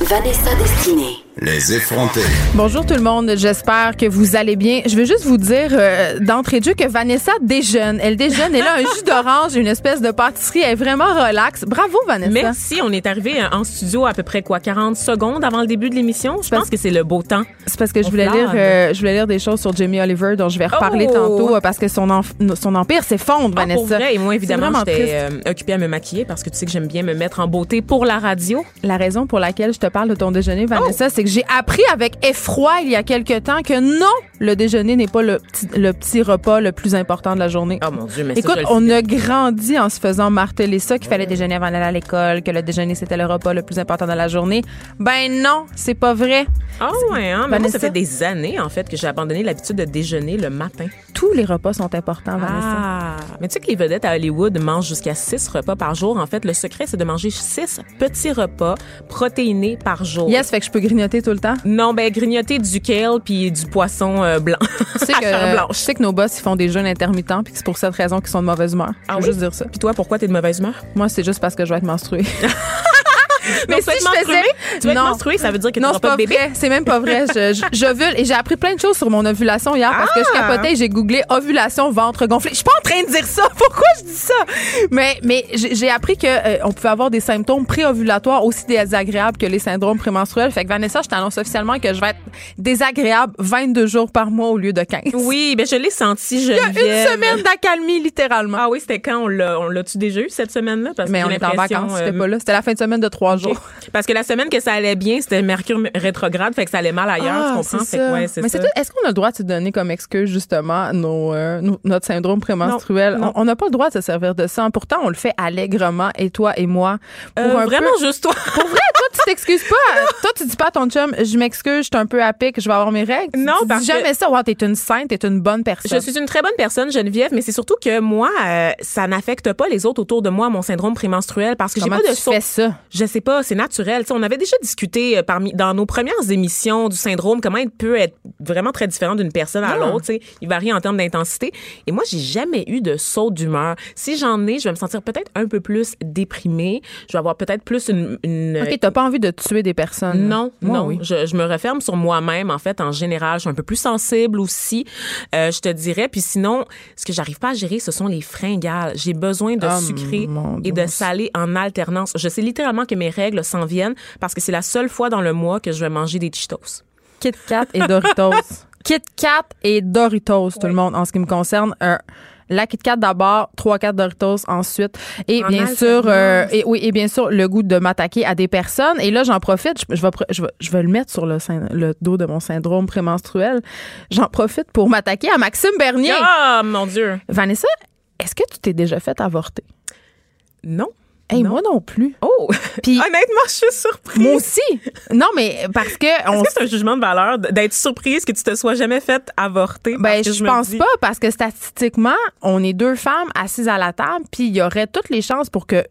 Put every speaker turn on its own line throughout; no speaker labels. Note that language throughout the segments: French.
Vanessa Destinée.
Les effrontés.
Bonjour tout le monde, j'espère que vous allez bien. Je veux juste vous dire euh, d'entrée de jeu que Vanessa déjeune. Elle déjeune, elle a un jus d'orange, une espèce de pâtisserie, elle est vraiment relax. Bravo Vanessa.
Merci, on est arrivé en studio à peu près quoi 40 secondes avant le début de l'émission? Je pense que c'est le beau temps.
C'est parce que je voulais lire euh, je voulais lire des choses sur Jamie Oliver dont je vais reparler
Oh!
tantôt euh, parce que son enf- son empire s'effondre
Ah,
Vanessa.
pour vrai, et moi évidemment, j'étais euh, occupée à me maquiller parce que tu sais que j'aime bien me mettre en beauté pour la radio.
La raison pour laquelle je te parle de ton déjeuner,
Oh!
Vanessa, c'est que j'ai appris avec effroi il y a quelque temps que non, le déjeuner n'est pas le petit, le petit repas le plus important de la journée.
Oh mon dieu, mais
Écoute, on a grandi en se faisant marteler ça, qu'il fallait déjeuner avant d'aller à l'école, que le déjeuner c'était le repas le plus important de la journée. Ben non, c'est pas vrai.
Ah ouais, hein, mais moi,
Vanessa?
ça fait des années en fait que j'ai abandonné l'habitude de déjeuner le matin.
Tous les repas sont importants, Vanessa.
Ah, mais tu sais que les vedettes à Hollywood mangent jusqu'à six repas par jour. En fait, le secret, c'est de manger six petits repas protéinés par jour.
Yes, fait que je peux grignoter tout le temps?
Non, ben grignoter du kale puis du poisson euh, blanc.
Tu sais que, je
blanche.
sais que nos boss, ils font des jeûnes intermittents, puis c'est pour cette raison qu'ils sont de mauvaise humeur. Je
Ah
veux
oui?
juste dire ça.
Puis toi, pourquoi t'es de mauvaise humeur?
Moi, c'est juste parce que je vais être menstruée.
Mais
si je faisais-?
Tu vas être
Non.
menstruée, ça veut dire que tu n'auras pas
pas
de bébé?
C'est même pas vrai. Je, je, j'ovule et j'ai appris plein de choses sur mon ovulation hier parce que je
Ah!
capotais et j'ai googlé ovulation ventre gonflé. Je suis pas en train de dire ça. Pourquoi je dis ça? Mais, mais j'ai appris que euh, on pouvait avoir des symptômes préovulatoires aussi désagréables que les syndromes prémenstruels. Fait que Vanessa, je t'annonce officiellement que je vais être désagréable 22 jours par mois au lieu de 15.
Oui, ben je l'ai senti, je
Une semaine d'accalmie, littéralement.
Ah oui, c'était quand? On l'a, on l'a-tu déjà eu cette semaine-là? Parce
mais on est en vacances, c'était
euh,
pas là. C'était la fin de semaine de trois Jours.
Parce que la semaine que ça allait bien, c'était Mercure rétrograde, fait que ça allait mal ailleurs, tu comprends?
Ah, c'est
Fait que
ça.
ouais, c'est
Mais. Est-ce qu'on a le droit de se donner comme excuse justement nos, euh, notre syndrome prémenstruel?
Non.
On n'a pas le droit de se servir de ça. Pourtant, on le fait allègrement et toi et moi. Pour
Euh,
un
vraiment
peu-
juste toi.
Pour vrai, toi, tu t'excuses pas. toi, tu dis pas à ton chum, je m'excuse, je suis un peu à pic, je vais avoir mes règles. Tu
Non,
dis
parce que-
jamais ça. Ouais, t'es une sainte, t'es une bonne personne.
Je suis une très bonne personne, Geneviève, mais c'est surtout que moi, euh, ça n'affecte pas les autres autour de moi, mon syndrome prémenstruel, parce que j'ai pas de
tu
sau-
fais ça?
Je sais pas, c'est naturel. Tu sais, on avait déjà discuté euh, parmi dans nos premières émissions du syndrome comment il peut être vraiment très différent d'une personne à
Ah.
l'autre. Il varie en termes d'intensité. Et moi, j'ai jamais eu de saut d'humeur. Si j'en ai, je vais me sentir peut-être un peu plus déprimée. Je vais avoir peut-être plus une, une
Ok, t'as pas envie de tuer des personnes.
non,
Moi,
non.
oui.
Je, je me referme sur moi-même. En fait, en général, je suis un peu plus sensible aussi. Euh, je te dirais. Puis sinon, ce que j'arrive pas à gérer, ce sont les fringales. J'ai besoin de sucrer
mon
et de salé en alternance. Je sais littéralement que mes règles s'en viennent parce que c'est la seule fois dans le mois que je vais manger des Cheetos.
Kit Kat et Doritos. Kit Kat et Doritos, tout le monde, en ce qui me concerne. Euh, la Kit Kat d'abord, 3 4 Doritos ensuite et
En
bien sûr euh, et oui et bien sûr le goût de m'attaquer à des personnes et là j'en profite je, je vais, pr- je, vais, je vais le mettre sur le, dos de mon syndrome prémenstruel j'en profite pour m'attaquer à Maxime Bernier
Ah, mon Dieu.
Vanessa est-ce que tu t'es déjà fait avorter?
Non.
Hey,
Non.
moi non plus
Oh!
Puis-
Honnêtement, je suis surprise.
moi aussi non mais parce que on
Est-ce que c'est un jugement de valeur d'être surprise que tu te sois jamais fait avorter?
Ben, je pense
dis-
pas parce que statistiquement, on est deux femmes assises à la table, puis il y aurait toutes les chances pour que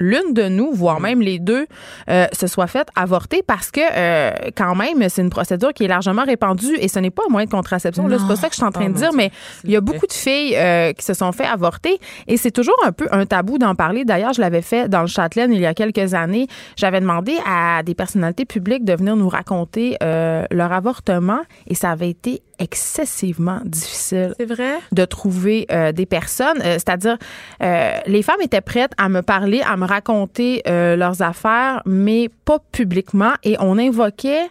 l'une de nous, voire
Mm.
même les deux, euh, se soit faite avorter parce que euh, quand même, c'est une procédure qui est largement répandue et ce n'est pas un moyen de contraception. Là, c'est pas ça que je suis en train
Oh,
de dire,
Dieu.
mais il y a beaucoup de filles euh, qui se sont fait avorter et c'est toujours un peu un tabou d'en parler. D'ailleurs, je l'avais fait dans le Châtelaine il y a quelques années. J'avais demandé à des personnalités publiques de venir nous raconter euh, leur avortement et ça avait été excessivement difficile
C'est vrai?
de trouver euh, des personnes. Euh, C'est-à-dire, euh, les femmes étaient prêtes à me parler, à me raconter leurs affaires, mais pas publiquement. Et on invoquait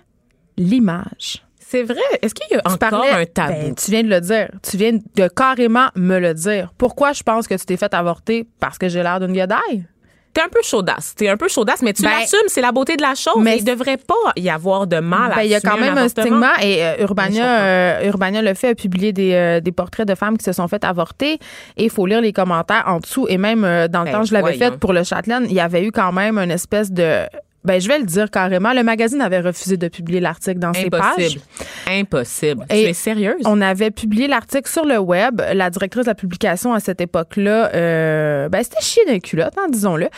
l'image.
C'est vrai? Est-ce qu'il y a
Tu
encore
parlais-
un tabou?
Ben, tu viens de le dire. Tu viens de carrément me le dire. Pourquoi je pense que tu t'es fait avorter? Parce que j'ai l'air d'une guédaille.
T'es un peu chaudasse. T'es un peu chaudasse, mais tu
Ben,
l'assumes, c'est la beauté de la chose.
mais
il devrait pas y avoir de mal à
Ben, il y a quand même un, stigma et euh, Urbania, euh, Urbania le fait a publié des, euh, des portraits de femmes qui se sont fait avorter et il faut lire les commentaires en dessous et même euh, dans le
Ben,
temps je l'avais fait pour le Châtelaine, il y avait eu quand même une espèce de Ben, je vais le dire carrément. Le magazine avait refusé de publier l'article dans ses pages.
Impossible. Impossible.
Et
tu es sérieuse?
On avait publié l'article sur le web. La directrice de la publication à cette époque-là, euh, ben, c'était chier d'un culotte, hein, disons-le.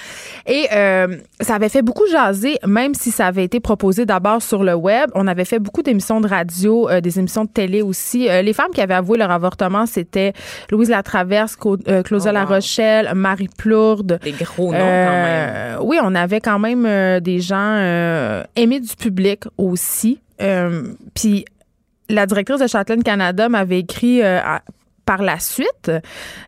Et euh, ça avait fait beaucoup jaser, même si ça avait été proposé d'abord sur le web. On avait fait beaucoup d'émissions de radio, euh, des émissions de télé aussi. Euh, les femmes qui avaient avoué leur avortement, c'était Louise Latraverse, Claudia
Oh, wow.
La Rochelle, Marie Plourde.
Des gros noms, quand même.
Oui, on avait quand même euh, des gens euh, aimés du public aussi. Euh, Puis la directrice de Châtelaine Canada m'avait écrit euh, par la suite,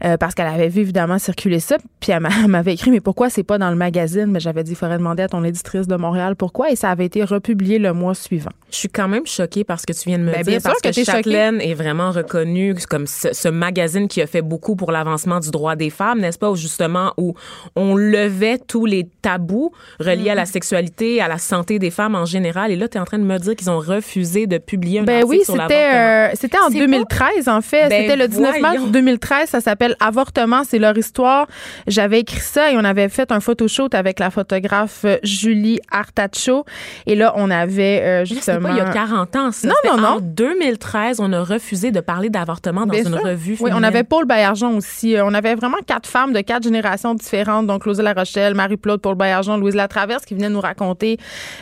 euh, parce qu'elle avait vu évidemment circuler ça, puis elle m'a- elle m'avait écrit, mais pourquoi c'est pas dans le magazine? Mais j'avais dit, il faudrait demander à ton éditrice de Montréal pourquoi, et ça avait été republié le mois suivant.
Je suis quand même choquée par ce que tu viens de me
Ben,
dire.
bien sûr
parce
que
que,
choquée.
Est vraiment reconnu comme ce, ce magazine qui a fait beaucoup pour l'avancement du droit des femmes, n'est-ce pas? Où justement, où on levait tous les tabous reliés à la sexualité, à la santé des femmes en général. Et là, tu es en train de me dire qu'ils ont refusé de publier un
Ben
article
oui,
sur
c'était euh, c'était en
C'est
2013 en fait,
Ben
c'était le 19 mars
voyons.
2013, ça s'appelle Avortement, c'est leur histoire. J'avais écrit ça et on avait fait un photoshoot avec la photographe euh, Julie Artacho et là on avait euh, justement
pas il y a 40 ans. ça.
Non, non, non.
En 2013, on a refusé de parler d'avortement dans
Bien
une
sûr.
revue
Oui, on avait Paul Baillargeon aussi. Euh, On avait vraiment quatre femmes de quatre générations différentes. Donc, Claudia La Rochelle, Marie-Claude, Paul Baillargeon, Louise Latraverse qui venaient nous raconter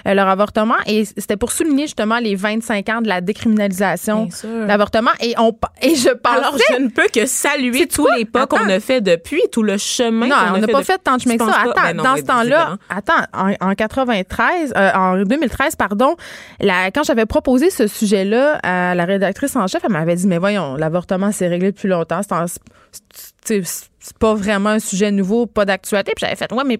euh, leur avortement. Et c'était pour souligner justement les 25 ans de la décriminalisation de l'avortement. Et, on, et je pensais...
Je ne peux que saluer
C'est
tous
quoi?
les pas qu'on a fait depuis, tout le chemin
Non, on n'a pas
de-
fait tant de chemin que ça. Attends,
Ben non,
dans ce temps-là, attends, en, en 93, euh, en 2013, pardon, la, quand j'avais proposé ce sujet-là à la rédactrice en chef, elle m'avait dit, mais voyons, l'avortement s'est réglé depuis longtemps. C'est en- c'est- c'est c'est pas vraiment un sujet nouveau, pas d'actualité. Puis j'avais fait, ouais, mais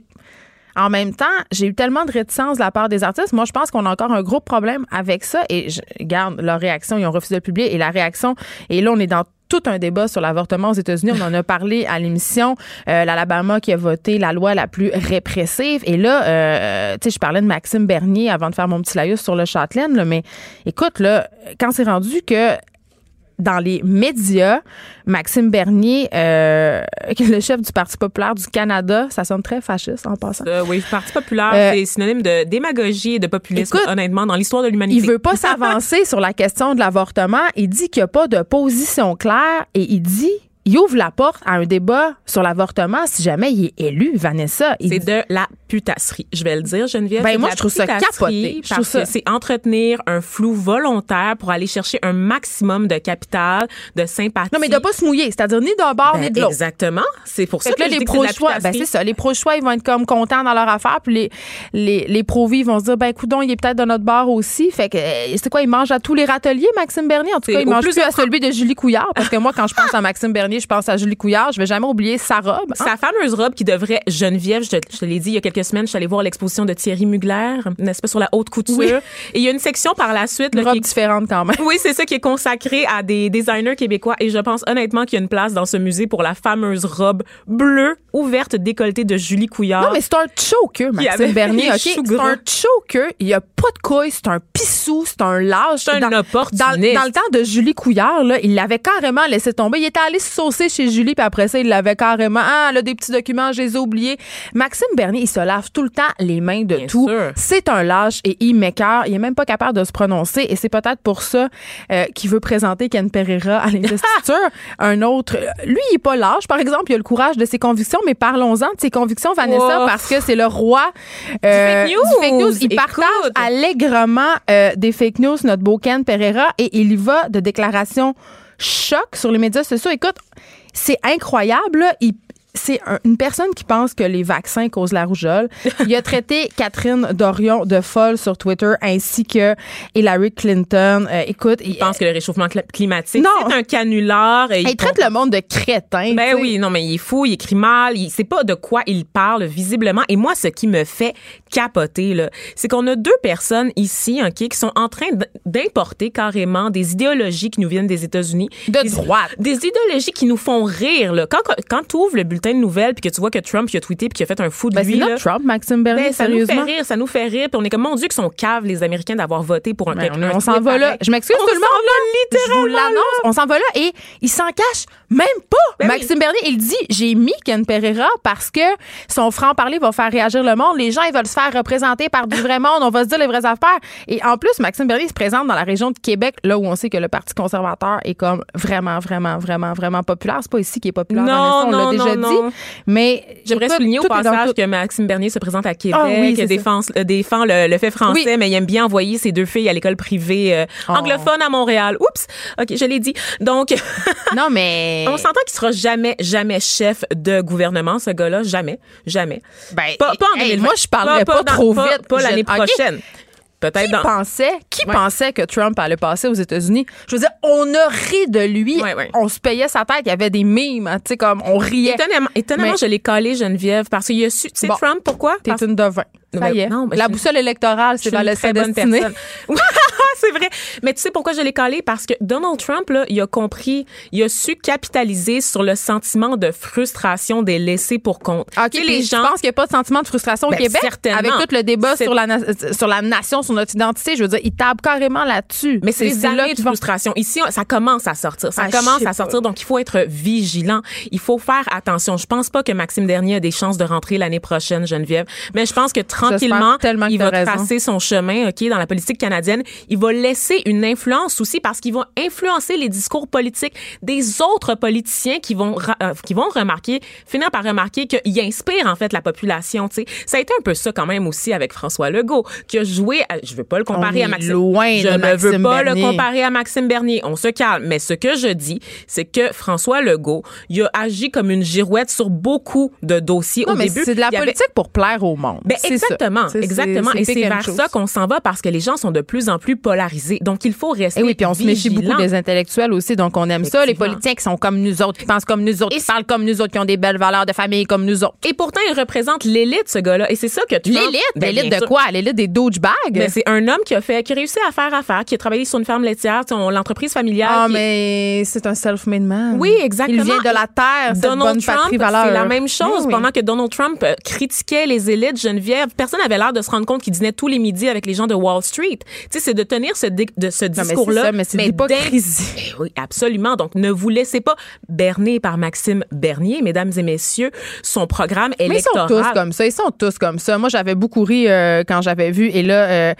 en même temps, j'ai eu tellement de réticence de la part des artistes. Moi, je pense qu'on a encore un gros problème avec ça. Et je regarde leur réaction, ils ont refusé de le publier. Et la réaction, et là, on est dans tout un débat sur l'avortement aux États-Unis. On en a parlé à l'émission. Euh, L'Alabama qui a voté la loi la plus répressive. Et là, euh, tu sais, je parlais de Maxime Bernier avant de faire mon petit laïus sur le Châtelaine. là, mais écoute, là, quand c'est rendu que dans les médias, Maxime Bernier, euh, le chef du Parti populaire du Canada, ça sonne très fasciste en passant.
Euh, oui, Parti populaire,
Euh,
c'est synonyme de démagogie et de populisme,
écoute,
honnêtement, dans l'histoire de l'humanité.
Il veut pas s'avancer sur la question de l'avortement. Il dit qu'il n'y a pas de position claire et il dit, il ouvre la porte à un débat sur l'avortement si jamais il est élu, Vanessa.
C'est de la putasserie. Je vais le dire, Geneviève.
Ben, moi, je trouve ça capoté. Je trouve ça-
c'est entretenir un flou volontaire pour aller chercher un maximum de capital, de sympathie.
non, mais de pas se mouiller, c'est-à-dire ni d'un bord
Ben,
ni de l'autre.
Exactement. C'est pour ça que,
que là,
je
les pro-choix, ben c'est ça, les pro-choix, ils vont être comme contents dans leur affaire, puis les, les, les pro-vie vont se dire, ben, coudon, il est peut-être de notre bord aussi. Fait que, euh, c'est quoi, il mange à tous les râteliers, Maxime Bernier? En tout cas, il mange
plus
plus à celui de Julie Couillard, parce que moi, quand je pense à Maxime Bernier, je pense à Julie Couillard, je vais jamais oublier sa robe. hein.
Sa fameuse robe qui devrait, Geneviève, je te, je te l'ai dit il y a quelques semaines, je suis allée voir l'exposition de Thierry Mugler, n'est-ce pas, sur la haute couture.
Oui.
Et il y a une section par la suite. Là,
robe
qui est-
différente quand même.
Oui, c'est ça qui est consacré à des designers québécois et je pense honnêtement qu'il y a une place dans ce musée pour la fameuse robe bleue ouverte décolletée de Julie Couillard.
Non, mais c'est un choker, Maxime Bernier,
les
OK?
choux
C'est un choker. Il y a pas de couilles, c'est un pissou, c'est un lâche.
C'est un
dans, dans, dans le temps de Julie Couillard, là, il l'avait carrément laissé tomber. Il était allé se saucer chez Julie, puis après ça, il l'avait carrément. Ah, a des petits documents, je les ai oubliés. Maxime Bernier, il se lave tout le temps les mains de
Bien
tout. C'est un lâche et il m'écœure. Il est même pas capable de se prononcer. Et c'est peut-être pour ça euh, qu'il veut présenter Ken Pereira à l'investiture. un autre. Lui, il est pas lâche, par exemple. Il a le courage de ses convictions, mais parlons-en de ses convictions, Vanessa, parce que c'est le roi euh,
fake news.
Il
Écoute.
partage allègrement euh, des fake news, notre beau Ken Pereira, et il y va de déclarations choc sur les médias sociaux. Écoute, c'est incroyable. là. Il- c'est un- une personne qui pense que les vaccins causent la rougeole. Il a traité Catherine Dorion de folle sur Twitter ainsi que Hillary Clinton. Euh, écoute, il,
pense que le réchauffement cl- climatique, c'est un canular. Et
il traite le monde de crétin.
Ben oui, non, mais il est fou, il écrit mal, il sait pas de quoi il parle visiblement. Et moi, ce qui me fait capoter, là, c'est qu'on a deux personnes ici, OK, qui sont en train d'importer carrément des idéologies qui nous viennent des États-Unis.
De
Des-
droite.
Des idéologies qui nous font rire, là. Quand, quand tu ouvres le bulletin bulletin de nouvelles puis que tu vois que Trump il a tweeté puis qu'il a fait un fou de
Ben,
lui
c'est Trump, Maxime Bernier,
ben, ça nous fait rire, ça nous fait rire. Puis on est comme, mon Dieu, qu'ils sont caves, les Américains, d'avoir voté pour un
Ben, on s'en va là. Je m'excuse tout le monde. là. Je vous l'annonce. On s'en va là et il s'en cache même pas.
Ben
Maxime Bernier, il dit j'ai mis Ken Pereira parce que son franc-parler va faire réagir le monde. Les gens, ils veulent se faire représenter par du vrai monde. On va se dire les vraies affaires. Et en plus, Maxime Bernier se présente dans la région de Québec, là où on sait que le Parti conservateur est comme vraiment, vraiment, vraiment, vraiment populaire. C'est pas ici qui est populaire.
Non,
on
non,
l'a déjà
non,
dit. Mais
J'aimerais souligner au passage
tout.
que Maxime Bernier se présente à Québec,
Ah oui,
défend, euh, défend le, le fait français,
Oui.
mais il aime bien envoyer ses deux filles à l'école privée euh,
Oh.
anglophone à Montréal. Oups! OK, je l'ai dit. Donc,
Non, mais.
on s'entend qu'il sera jamais, jamais chef de gouvernement, ce gars-là. Jamais. Jamais.
Ben,
Pas, pas en
hey,
2020.
moi, je parlerais pas, trop vite.
Pas l'année prochaine. Peut-être
Qui
dans.
pensait, qui
Ouais.
pensait que Trump allait passer aux États-Unis? Je veux dire, on a ri de lui.
Ouais, ouais.
On se payait sa tête. Il y avait des mimes, tu sais, comme on riait.
Étonnamment, étonnamment
Mais-
je l'ai collé, Geneviève, parce qu'il a su. Tu sais,
Bon.
Trump, pourquoi?
T'es
Parce-
une devin. Ça
Ben,
y est.
non, ben,
La
je-
boussole électorale,
Je
c'est
une
le
très bonne personne. c'est vrai. Mais tu sais pourquoi je l'ai collé? Parce que Donald Trump, là, il a compris, il a su capitaliser sur le sentiment de frustration des laissés pour compte.
OK,
sais,
puis
les
je
gens.
pense qu'il n'y a pas de sentiment de frustration au
Ben,
Québec?
certainement.
Avec tout le débat sur la, na- sur la nation, sur notre identité, je veux dire, il tape carrément là-dessus.
Mais c'est des années de frustration. Ici, ça commence à sortir. Ça
Ah, je
commence à sortir. Donc, il faut être vigilant. Il faut faire attention. Je pense pas que Maxime Dernier a des chances de rentrer l'année prochaine, Geneviève. Mais je pense que tranquillement, il va
raison.
tracer son chemin, OK, dans la politique canadienne. Il va laisser une influence aussi parce qu'il va influencer les discours politiques des autres politiciens qui vont, euh, qui vont remarquer, finir par remarquer qu'il inspire, en fait, la population, tu sais. Ça a été un peu ça quand même aussi avec François Legault, qui a joué, à- je veux pas le comparer à Maxime.
loin
je ne veux pas
Bernier.
le comparer à Maxime Bernier. On se calme. Mais ce que je dis, c'est que François Legault, il a agi comme une girouette sur beaucoup de dossiers
Non,
au
mais
début.
c'est de la
il y avait-
politique pour plaire au monde.
ben,
C'est ça.
Exactement, exactement. Et c'est vers ça qu'on s'en va parce que les gens sont de plus en plus polarisés. Donc, il faut rester
Et Eh oui, puis on se méfie beaucoup des intellectuels aussi, donc on aime ça. Les politiciens qui sont comme nous autres, qui pensent comme nous autres, qui parlent comme nous autres, qui ont des belles valeurs de famille comme nous autres.
Et pourtant, il représente l'élite, ce gars-là. Et c'est ça que Trump...
L'élite,
Ben,
l'élite de quoi? L'élite des douchebags?
Ben, c'est un homme qui a fait, qui a réussi à faire affaire, qui a travaillé sur une ferme laitière, tu l'entreprise familiale.
Ah,
qui-
mais c'est un self-made man.
Oui, exactement.
Il vient de la terre, cette
Donald
bonne
Trump, c'est la même chose.
Oui, oui.
Pendant que Donald Trump euh, critiquait les élites Geneviève, personne n'avait l'air de se rendre compte qu'il dînait tous les midis avec les gens de Wall Street. Tu sais, c'est de tenir ce, de discours-là.
mais c'est de l'hypocrisie.
d'in- Eh Oui, absolument. Donc, ne vous laissez pas berner par Maxime Bernier, mesdames et messieurs, son programme
Mais ils
électoral.
sont tous comme ça. Ils sont tous comme ça. Moi, j'avais beaucoup ri euh, quand j'avais vu. Et là, euh,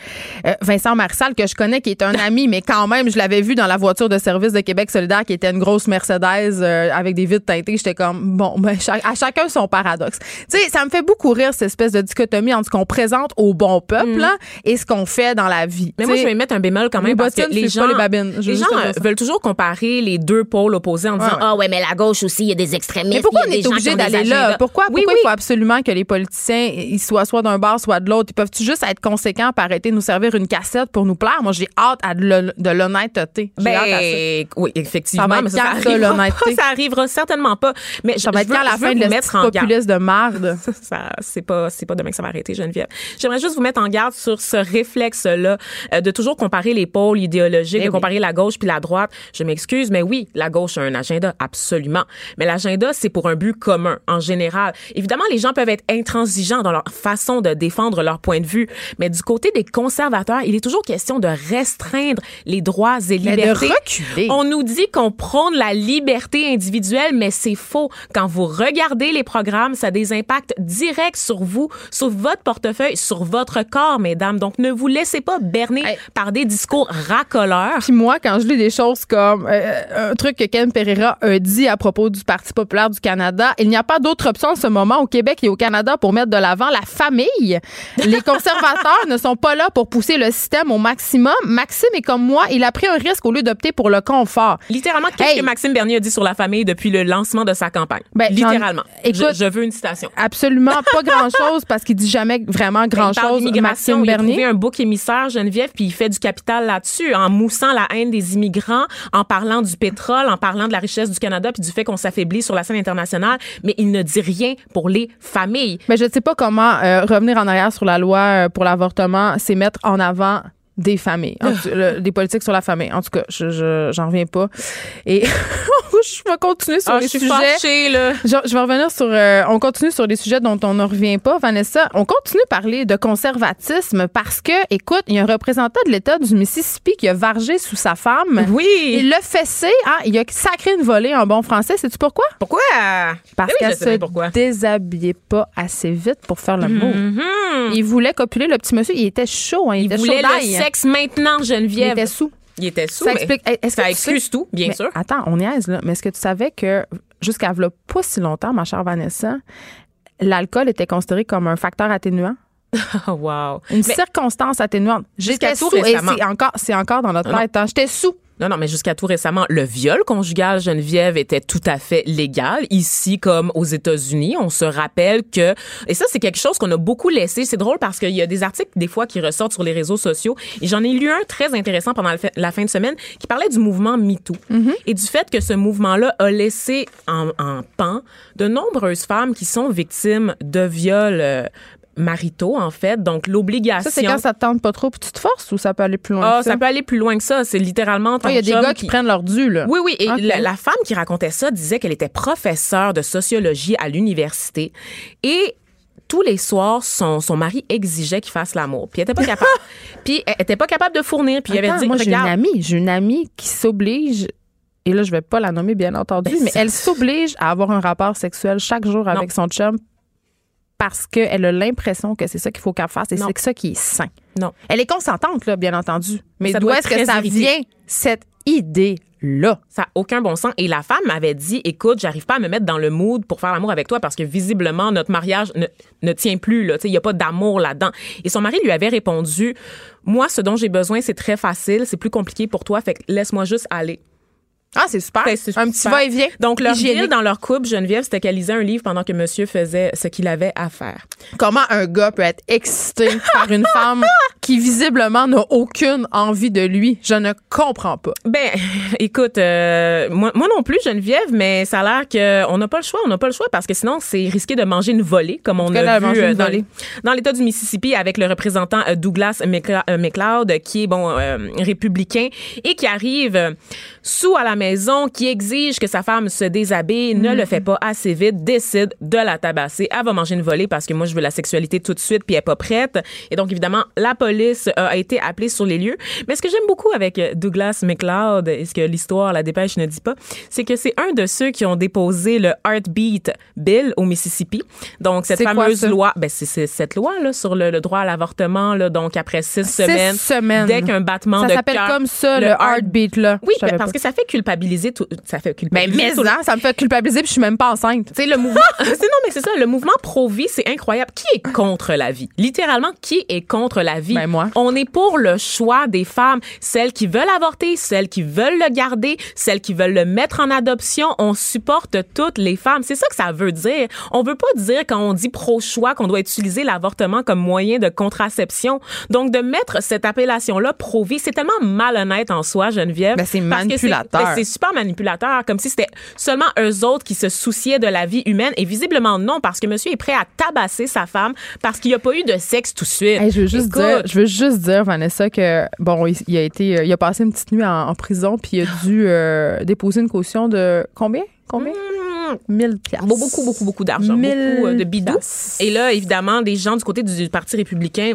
euh, Vincent Marissal, que je connais, qui est un ami, mais quand même, je l'avais vu dans la voiture de service de Québec solidaire, qui était une grosse Mercedes euh, avec des vitres teintées. J'étais comme, bon, ben, à chacun son paradoxe. Tu sais, ça me fait beaucoup rire, cette espèce de dichotomie entre qu'on présente au bon peuple là, et ce qu'on fait dans la vie.
Mm. Mais moi, je vais mettre un bémol quand
les
même parce que les gens,
les babines.
Les euh, veulent toujours comparer les deux pôles opposés en disant
ouais.
ah ouais mais la gauche aussi il y a des extrémistes.
Mais pourquoi on est obligé d'aller là? Pourquoi,
Oui,
pourquoi
oui.
il faut absolument que les politiciens ils soient soit d'un bord, soit de l'autre? Ils peuvent-tu juste être conséquents pour arrêter de nous servir une cassette pour nous plaire? Moi, j'ai hâte à de l'hon- de l'honnêteté. J'ai
Ben, oui, effectivement.
Ça
mais ça,
ça,
arrivera pas, ça arrivera certainement pas. Mais
Ça va être quand la fin de
mettre en
populiste de marde?
Ça, c'est pas, c'est pas demain que ça va arrêter, Geneviève. J'aimerais juste vous mettre en garde sur ce réflexe-là euh, de toujours comparer les pôles idéologiques,
Eh
de
oui.
comparer la gauche puis la droite. Je m'excuse, mais oui, la gauche a un agenda, absolument. Mais l'agenda, c'est pour un but commun, en général. Évidemment, les gens peuvent être intransigeants dans leur façon de défendre leur point de vue, mais du côté des conservateurs, il est toujours question de restreindre les droits et
Mais de
libertés.
reculer.
On nous dit qu'on prône la liberté individuelle, mais c'est faux. Quand vous regardez les programmes, ça a des impacts directs sur vous, sur votre portefeuille, sur votre corps, mesdames. Donc, ne vous laissez pas berner
Hey.
par des discours racoleurs.
Puis moi, quand je lis des choses comme euh, un truc que Ken Pereira a dit à propos du Parti populaire du Canada, il n'y a pas d'autre option en ce moment au Québec et au Canada pour mettre de l'avant la famille. Les conservateurs ne sont pas là pour pousser le système au maximum. Maxime est comme moi, il a pris un risque au lieu d'opter pour le confort.
Littéralement, qu'est-ce
Hey.
que Maxime Bernier a dit sur la famille depuis le lancement de sa campagne?
Ben,
Littéralement.
Écoute-
je, je veux une citation.
Absolument pas grand-chose parce qu'il dit jamais vraiment grand-chose. Maxime
Il a
Bernier.
un bouc émissaire, Geneviève, puis il fait du capital là-dessus, en moussant la haine des immigrants, en parlant du pétrole, en parlant de la richesse du Canada, puis du fait qu'on s'affaiblit sur la scène internationale, mais il ne dit rien pour les familles.
Mais je ne sais pas comment euh, revenir en arrière sur la loi euh, pour l'avortement, c'est mettre en avant des familles, En le- des politiques sur la famille. En tout cas, je je- j'en reviens pas. Et je vais continuer sur
Ah,
les
je
sujets.
fâchée, là.
Je, je vais revenir sur. euh, on continue sur les sujets dont on ne revient pas, Vanessa. On continue à parler de conservatisme parce que, écoute, il y a un représentant de l'État du Mississippi qui a vargé sous sa femme.
Oui.
Il l'a fessé, hein, il a sacré une volée en bon français. Sais-tu pourquoi?
Pourquoi?
Parce
Oui, je
qu'elle se
pourquoi.
déshabillait pas assez vite pour faire l'amour. Il voulait copuler le petit monsieur. Il était chaud, hein, il,
Il
était
voulait
chaud
le. Sexe maintenant,
Il
Geneviève.
était sous.
Il était sous.
Ça explique. Sais-
excuse tout, bien
Mais
sûr.
Attends, on niaise, là. Mais est-ce que tu savais que jusqu'à v'là pas si longtemps, ma chère Vanessa, l'alcool était considéré comme un facteur atténuant?
Oh, wow.
Une
Mais-
circonstance atténuante.
Jusqu'à tout récemment.
c'est encore, c'est encore dans notre tête. hein. J'étais sous.
Non, non, mais jusqu'à tout récemment, le viol conjugal, Geneviève, était tout à fait légal. Ici, comme aux États-Unis, on se rappelle que, et ça, c'est quelque chose qu'on a beaucoup laissé. C'est drôle parce qu'il y a des articles, des fois, qui ressortent sur les réseaux sociaux. Et j'en ai lu un très intéressant pendant la fin- de semaine qui parlait du mouvement MeToo. Et du fait que ce mouvement-là a laissé en, en pan de nombreuses femmes qui sont victimes de viols euh, maritaux, en fait. Donc, l'obligation.
Ça, c'est quand ça te tente pas trop puis tu te forces ou ça peut aller plus loin
Ah,
que ça?
ça peut aller plus loin que ça. C'est littéralement
Ah, Il y a des gars qui, prennent leur dû, là.
oui, oui. Et la, la femme qui racontait ça disait qu'elle était professeure de sociologie à l'université et tous les soirs, son, son mari exigeait qu'il fasse l'amour. Puis elle était pas capable. puis elle était pas capable de fournir. Puis il avait dit,
moi, j'ai une amie. J'ai une amie qui s'oblige. Et là, je vais pas la nommer, bien entendu,
Ben,
mais elle s'oblige à avoir un rapport sexuel chaque jour avec son chum parce qu'elle a l'impression que c'est ça qu'il faut qu'elle fasse et c'est ça qui est sain.
non.
Elle est consentante, là, bien entendu. Mais
Ça
d'où
doit
est-ce
être
que ça
irrité.
vient, cette idée-là?
Ça n'a aucun bon sens. Et la femme m'avait dit, écoute, j'arrive pas à me mettre dans le mood pour faire l'amour avec toi parce que visiblement, notre mariage ne, ne tient plus. là. Il n'y a pas d'amour là-dedans. Et son mari lui avait répondu, moi, ce dont j'ai besoin, c'est très facile, c'est plus compliqué pour toi, fait que laisse-moi juste aller.
Ah, c'est super.
Ben,
un petit va-et-vient.
Donc, leur deal dans leur couple, Geneviève, c'était qu'elle lisait un livre pendant que monsieur faisait ce qu'il avait à faire.
Comment un gars peut être excité par une femme qui visiblement n'a aucune envie de lui? Je ne comprends pas.
Ben, écoute, euh, moi, moi non plus, Geneviève, mais ça a l'air qu'on n'a pas le choix. On n'a pas le choix parce que sinon, c'est risqué de manger une volée, comme on
a
vu
mangé
euh,
une
dans,
volée.
dans l'État du Mississippi avec le représentant euh, Douglas McLe- euh, McLeod, qui est, bon, euh, républicain et qui arrive sous à la maison, qui exige que sa femme se déshabille, ne le fait pas assez vite, décide de la tabasser. Elle va manger une volée parce que moi, je veux la sexualité tout de suite, puis elle est pas prête. Et donc, évidemment, la police euh, a été appelée sur les lieux. Mais ce que j'aime beaucoup avec euh, Douglas McLeod, et ce que l'histoire, la dépêche ne dit pas, c'est que c'est un de ceux qui ont déposé le Heartbeat Bill au Mississippi. Donc, cette
quoi,
fameuse
ça?
loi, ben, c'est cette loi-là sur le, le droit à l'avortement, donc après six,
Six
semaines,
semaines.
dès qu'un battement
Ça
de
s'appelle
cœur-
comme ça, le,
heart-
heartbeat, là.
Oui, ben, parce
pas.
que ça fait culpabiliser tout, ça fait
Ben,
culpabiliser
mais
tout
hein, ça me fait culpabiliser puis je suis même pas enceinte.
tu sais, le mouvement. non, mais c'est ça. Le mouvement pro-vie, c'est incroyable. Qui est contre la vie? Littéralement, qui est contre la vie?
Ben, moi.
On est pour le choix des femmes. Celles qui veulent avorter, celles qui veulent le garder, celles qui veulent le mettre en adoption. On supporte toutes les femmes. C'est ça que ça veut dire. On veut pas dire quand on dit pro-choix qu'on doit utiliser l'avortement comme moyen de contraception. Donc, de mettre cette appellation-là pro-vie, c'est tellement malhonnête en soi, Geneviève.
Ben, c'est
Parce que
manipulateur.
c'est super manipulateur, comme si c'était seulement eux autres qui se souciaient de la vie humaine. Et visiblement non, parce que monsieur est prêt à tabasser sa femme parce qu'il n'y a pas eu de sexe tout de suite.
Hey, je veux juste
Écoute,
dire, je veux juste dire Vanessa que bon, il, il a été, euh, il a passé une petite nuit en, en prison puis il a dû euh, déposer une caution de combien, combien, 1000 piastres.
beaucoup, beaucoup, beaucoup d'argent,
Mille
beaucoup euh, de bidous. Et là, évidemment, des gens du côté du Parti républicain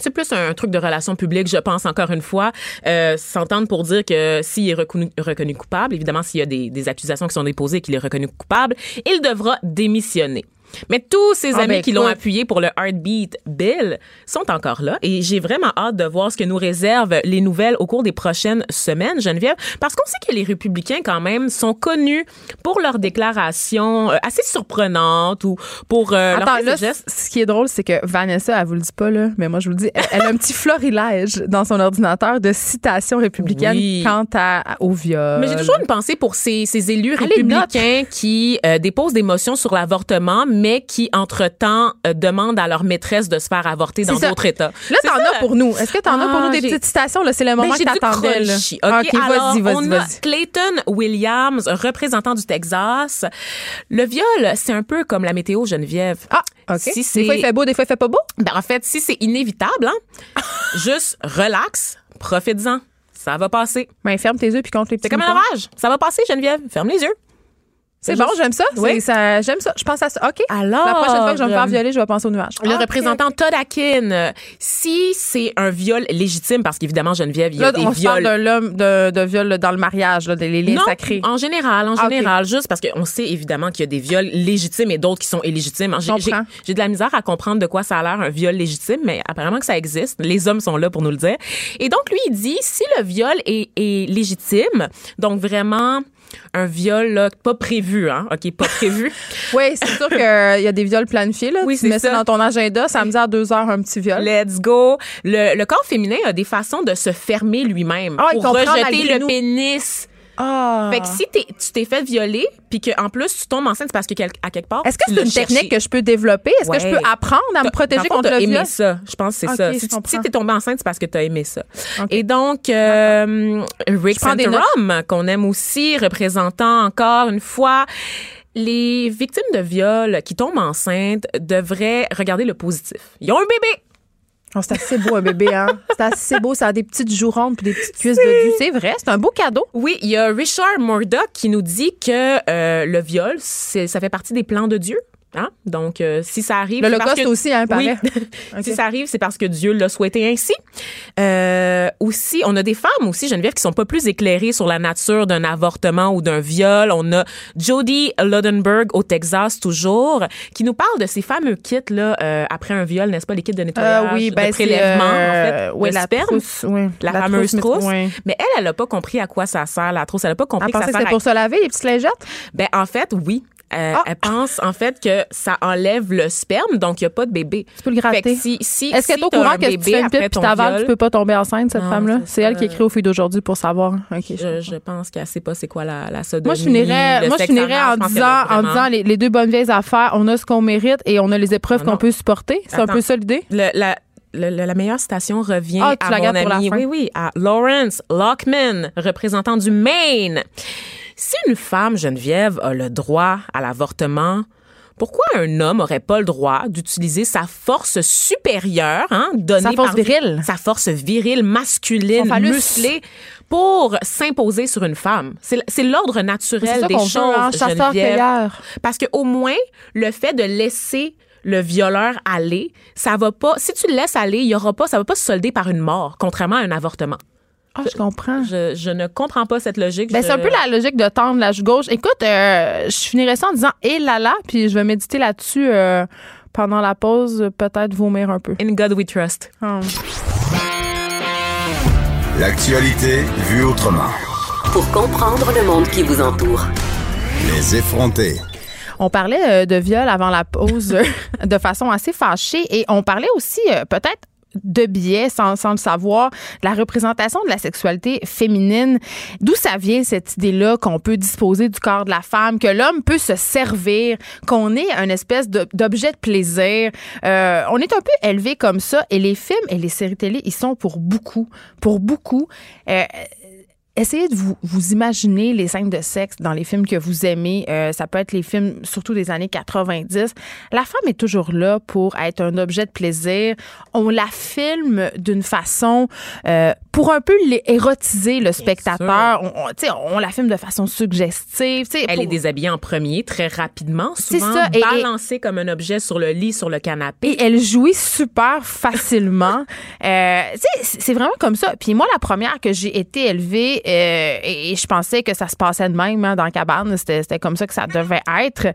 c'est plus un truc de relations publiques, je pense, encore une fois, euh, s'entendre pour dire que s'il est reconnu, coupable, évidemment, s'il y a des, des accusations qui sont déposées et qu'il est reconnu coupable, il devra démissionner. Mais tous ses
Ah,
amis
ben,
qui l'ont appuyé pour le Heartbeat Bill sont encore là et j'ai vraiment hâte de voir ce que nous réservent les nouvelles au cours des prochaines semaines, Geneviève, parce qu'on sait que les républicains quand même sont connus pour leurs déclarations euh, assez surprenantes ou pour euh,
Attends, là,
gestes.
ce qui est drôle, c'est que Vanessa, elle vous le dit pas, là, mais moi, je vous le dis, elle, elle a un petit florilège dans son ordinateur de citations républicaines
Oui.
quant à, au viol.
Mais j'ai toujours une pensée pour ces, ces élus
note.
républicains qui euh, déposent des motions sur l'avortement, mais qui, entre-temps, euh, demandent à leur maîtresse de se faire avorter dans d'autres États.
Là, t'en as pour nous. Est-ce que t'en as pour
Ah,
nous des
j'ai-
petites citations? Là, c'est le moment
Ben, j'ai
que t'attendais. Ah,
OK,
OK,
alors,
vas-y, vas-y,
on a
vas-y.
Clayton Williams, représentant du Texas. Le viol, c'est un peu comme la météo, Geneviève.
Ah, OK.
Si
des fois, il fait beau, des fois, il fait pas beau?
Ben, en fait, si c'est inévitable, hein, juste relax, profites-en. ça va passer.
Ben, ferme tes yeux puis compte les petits
C'est comme un orage. Ça va passer, Geneviève. Ferme les yeux.
C'est bon, j'aime ça.
Oui.
Ça j'aime ça. Je pense à ça. OK.
Alors,
La prochaine fois que je vais me faire
euh,
violer, je vais penser au nuage.
Le
Ah,
représentant Todd Akin, euh, si c'est un viol légitime, parce qu'évidemment, Geneviève, il y a
Là,
des
on se parle
viols.
de l'homme de, de viol dans le mariage, là, des liens
non,
sacrés.
en général, en
Ah,
général, juste parce qu'on sait évidemment qu'il y a des viols légitimes et d'autres qui sont illégitimes. J'ai- de la misère à comprendre de quoi ça a l'air un viol légitime, mais apparemment que ça existe. Les hommes sont là pour nous le dire. Et donc, lui, il dit, si le viol est, est légitime, donc vraiment un viol là, pas prévu, hein, OK, pas prévu.
Oui, c'est sûr qu'il y a des viols planifiés. Là.
Oui,
tu
c'est
mets ça
ça.
dans ton agenda, samedi à deux heures, un petit viol.
Let's go. Le, le corps féminin a des façons de se fermer lui-même
Ah,
pour rejeter le
nous.
pénis.
Ah.
Fait que si t'es- tu t'es fait violer, puis qu'en plus tu tombes enceinte c'est parce que quel- à quelque part.
Est-ce que
tu
c'est une
cherché.
technique que je peux développer? Est-ce que je peux apprendre à me protéger contre le
aimé
viol?
ça. Je pense que c'est ça. Si, tu- si t'es tombée enceinte, c'est parce que t'as aimé ça. Et donc, euh, Rick Santorum, qu'on aime aussi, représentant encore une fois les victimes de viol qui tombent enceintes devraient regarder le positif. Ils ont un bébé.
Oh, c'est assez beau, un bébé, hein? C'est assez beau. Ça a des petites joues rondes puis des petites cuisses de. C'est vrai, c'est un beau cadeau.
Oui, il y a Richard Murdoch qui nous dit que euh, le viol, c'est, ça fait partie des plans de Dieu. Hein? Donc, euh, si ça arrive.
L'Holocauste
que-
aussi, hein,
Oui.
paraît. Ok.
si ça arrive, c'est parce que Dieu l'a souhaité ainsi. Euh, aussi, on a des femmes aussi, Geneviève, qui sont pas plus éclairées sur la nature d'un avortement ou d'un viol. On a Jodie Lodenberg au Texas toujours, qui nous parle de ces fameux kits là euh, après un viol, n'est-ce pas, les kits de nettoyage,
Euh, oui,
de
ben, c'est,
prélèvement,
euh,
en fait,
oui,
de
la
sperme.
trousse.
La,
La
fameuse
trousse.
Mais elle, elle a pas compris à quoi ça sert, la trousse. Elle a pas compris
Elle
que ça
pensait que
sert
c'était
à
pour se laver, les petites lingettes?
ben, en fait, oui. Euh,
Ah.
Elle pense, en fait, que ça enlève le sperme, donc il n'y a pas de bébé.
Tu peux le gratter.
Fait que si, si,
Est-ce qu'elle est au courant que si tu fais une pipe puis t'avales,
viol,
tu peux pas tomber enceinte, cette
Non,
femme-là?
c'est
C'est elle qui écrit au fil d'aujourd'hui pour savoir. OK. je-
pense qu'elle sait pas c'est quoi la, la sodomie.
Moi, je finirais, moi, je finirais en disant, en disant les, les deux bonnes vieilles affaires, on a ce qu'on mérite et on a les épreuves
Ah
qu'on
non.
peut supporter. C'est un peu ça l'idée?
Le- la, le- le- la meilleure citation revient
Ah,
à mon ami, oui, oui, à Lawrence Lockman, représentant du Maine. Si une femme, Geneviève, a le droit à l'avortement, pourquoi un homme aurait pas le droit d'utiliser sa force supérieure, hein, donnée
Sa force
par-
virile.
sa force virile, masculine, musclée, pour s'imposer sur une femme? C'est l'ordre naturel des choses,
hein,
Geneviève.
chasseur-cueilleur.
Parce que au moins, le fait de laisser le violeur aller, ça va pas. Si tu le laisses aller, il y aura pas, ça va pas se solder par une mort, contrairement à un avortement.
Ah, je comprends.
Je, je ne comprends pas cette logique.
Ben,
Je-
c'est un peu la logique de tendre la joue gauche. Écoute, euh, je finirais ça en disant « et là là », puis je vais méditer là-dessus euh, pendant la pause, peut-être vomir un peu.
In God we trust.
Hum.
L'actualité vue autrement.
Pour comprendre le monde qui vous entoure.
Les effrontés.
On parlait euh, de viol avant la pause de façon assez fâchée et on parlait aussi peut-être de biais, sans, sans savoir, la représentation de la sexualité féminine. D'où ça vient cette idée-là qu'on peut disposer du corps de la femme, que l'homme peut se servir, qu'on est un espèce d'objet de plaisir. Euh, on est un peu élevé comme ça et les films et les séries télé, ils sont pour beaucoup, pour beaucoup. Euh, Essayez de vous, vous imaginer les scènes de sexe dans les films que vous aimez. Euh, ça peut être les films surtout des années 90. La femme est toujours là pour être un objet de plaisir. On la filme d'une façon euh, pour un peu érotiser le spectateur. On, on, tu sais, on la filme de façon suggestive.
Elle
pour-
est déshabillée en premier, très rapidement, souvent
ça, et-
balancée comme un objet sur le lit, sur le canapé.
Et elle jouit super facilement. Euh, c'est vraiment comme ça. Puis moi, la première que j'ai été élevée, euh, et, je pensais que ça se passait de même hein, dans la cabane, c'était comme ça que ça devait être.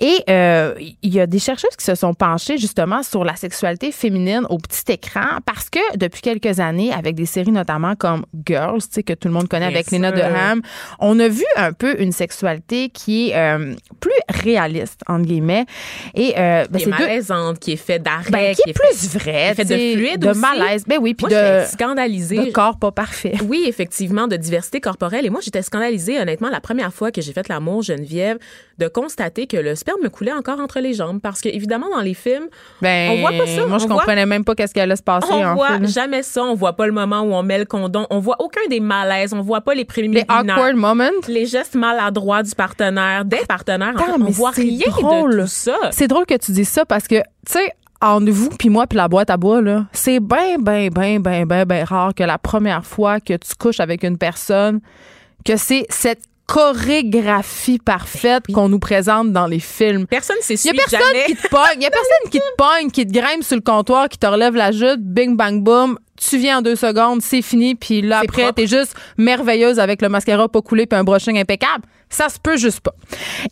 Et euh, il y a des chercheuses qui se sont penchées justement sur la sexualité féminine au petit écran parce que depuis quelques années, avec des séries notamment comme Girls, que tout le monde connaît
Bien
avec Lena. Dunham, on a vu un peu une sexualité qui est euh, plus réaliste, entre guillemets. Et ben,
qui est
deux-
malaisante, qui est fait d'arrêt,
ben, qui est plus vrai,
fait de
tu sais,
fluide
de
aussi.
malaise. Ben oui, puis de, de corps pas parfait.
Oui, effectivement, de diversité corporelle. Et moi, j'étais scandalisée, honnêtement, la première fois que j'ai fait l'amour, Geneviève, de constater que le sperme me coulait encore entre les jambes. Parce que, évidemment, dans les films,
Ben,
On voit pas ça,
Moi, je
on voit-
comprenais même pas qu'est-ce qui allait se passer
on
en
voit
film.
jamais ça. On voit pas le moment où on met le condom. On voit aucun des malaises. On voit pas les
Les
préliminaires.
awkward moments.
Les gestes maladroits du partenaire, des partenaires. En
Attends,
fait, on voit rien
drôle.
de tout ça.
C'est drôle que tu dises ça parce que, tu sais, entre vous puis moi puis la boîte à bois là, c'est bien bien bien bien bien ben rare que la première fois que tu couches avec une personne que c'est cette chorégraphie parfaite qu'on nous présente dans les films.
Personne
Il y a personne
jamais.
qui te pogne, il y a personne qui te pogne, qui te grimpe sur le comptoir, qui te relève la jute, bing bang boom, tu viens en deux secondes, c'est fini, puis là après t'es juste merveilleuse avec le mascara pas coulé puis un brushing impeccable. Ça se peut juste pas.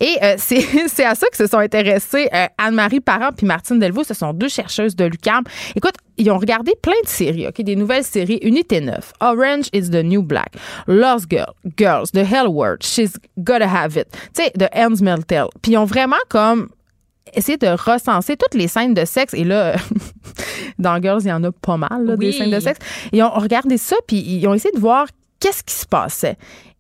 Et euh, c'est à ça que se sont intéressés euh, Anne-Marie Parent puis Martine Delvaux. Ce sont deux chercheuses de l'UQAM. Écoute, ils ont regardé plein de séries, ok, des nouvelles séries. Unité 9, Orange is the New Black, Lost Girl, Girls, The Hell Word, She's Gotta Have It, tu sais, The Ends Tale. Puis ils ont vraiment comme essayé de recenser toutes les scènes de sexe. Et là, dans Girls, il y en a pas mal, là, des
Oui.
scènes de sexe. Ils ont regardé ça, puis ils ont essayé de voir qu'est-ce qui se passait.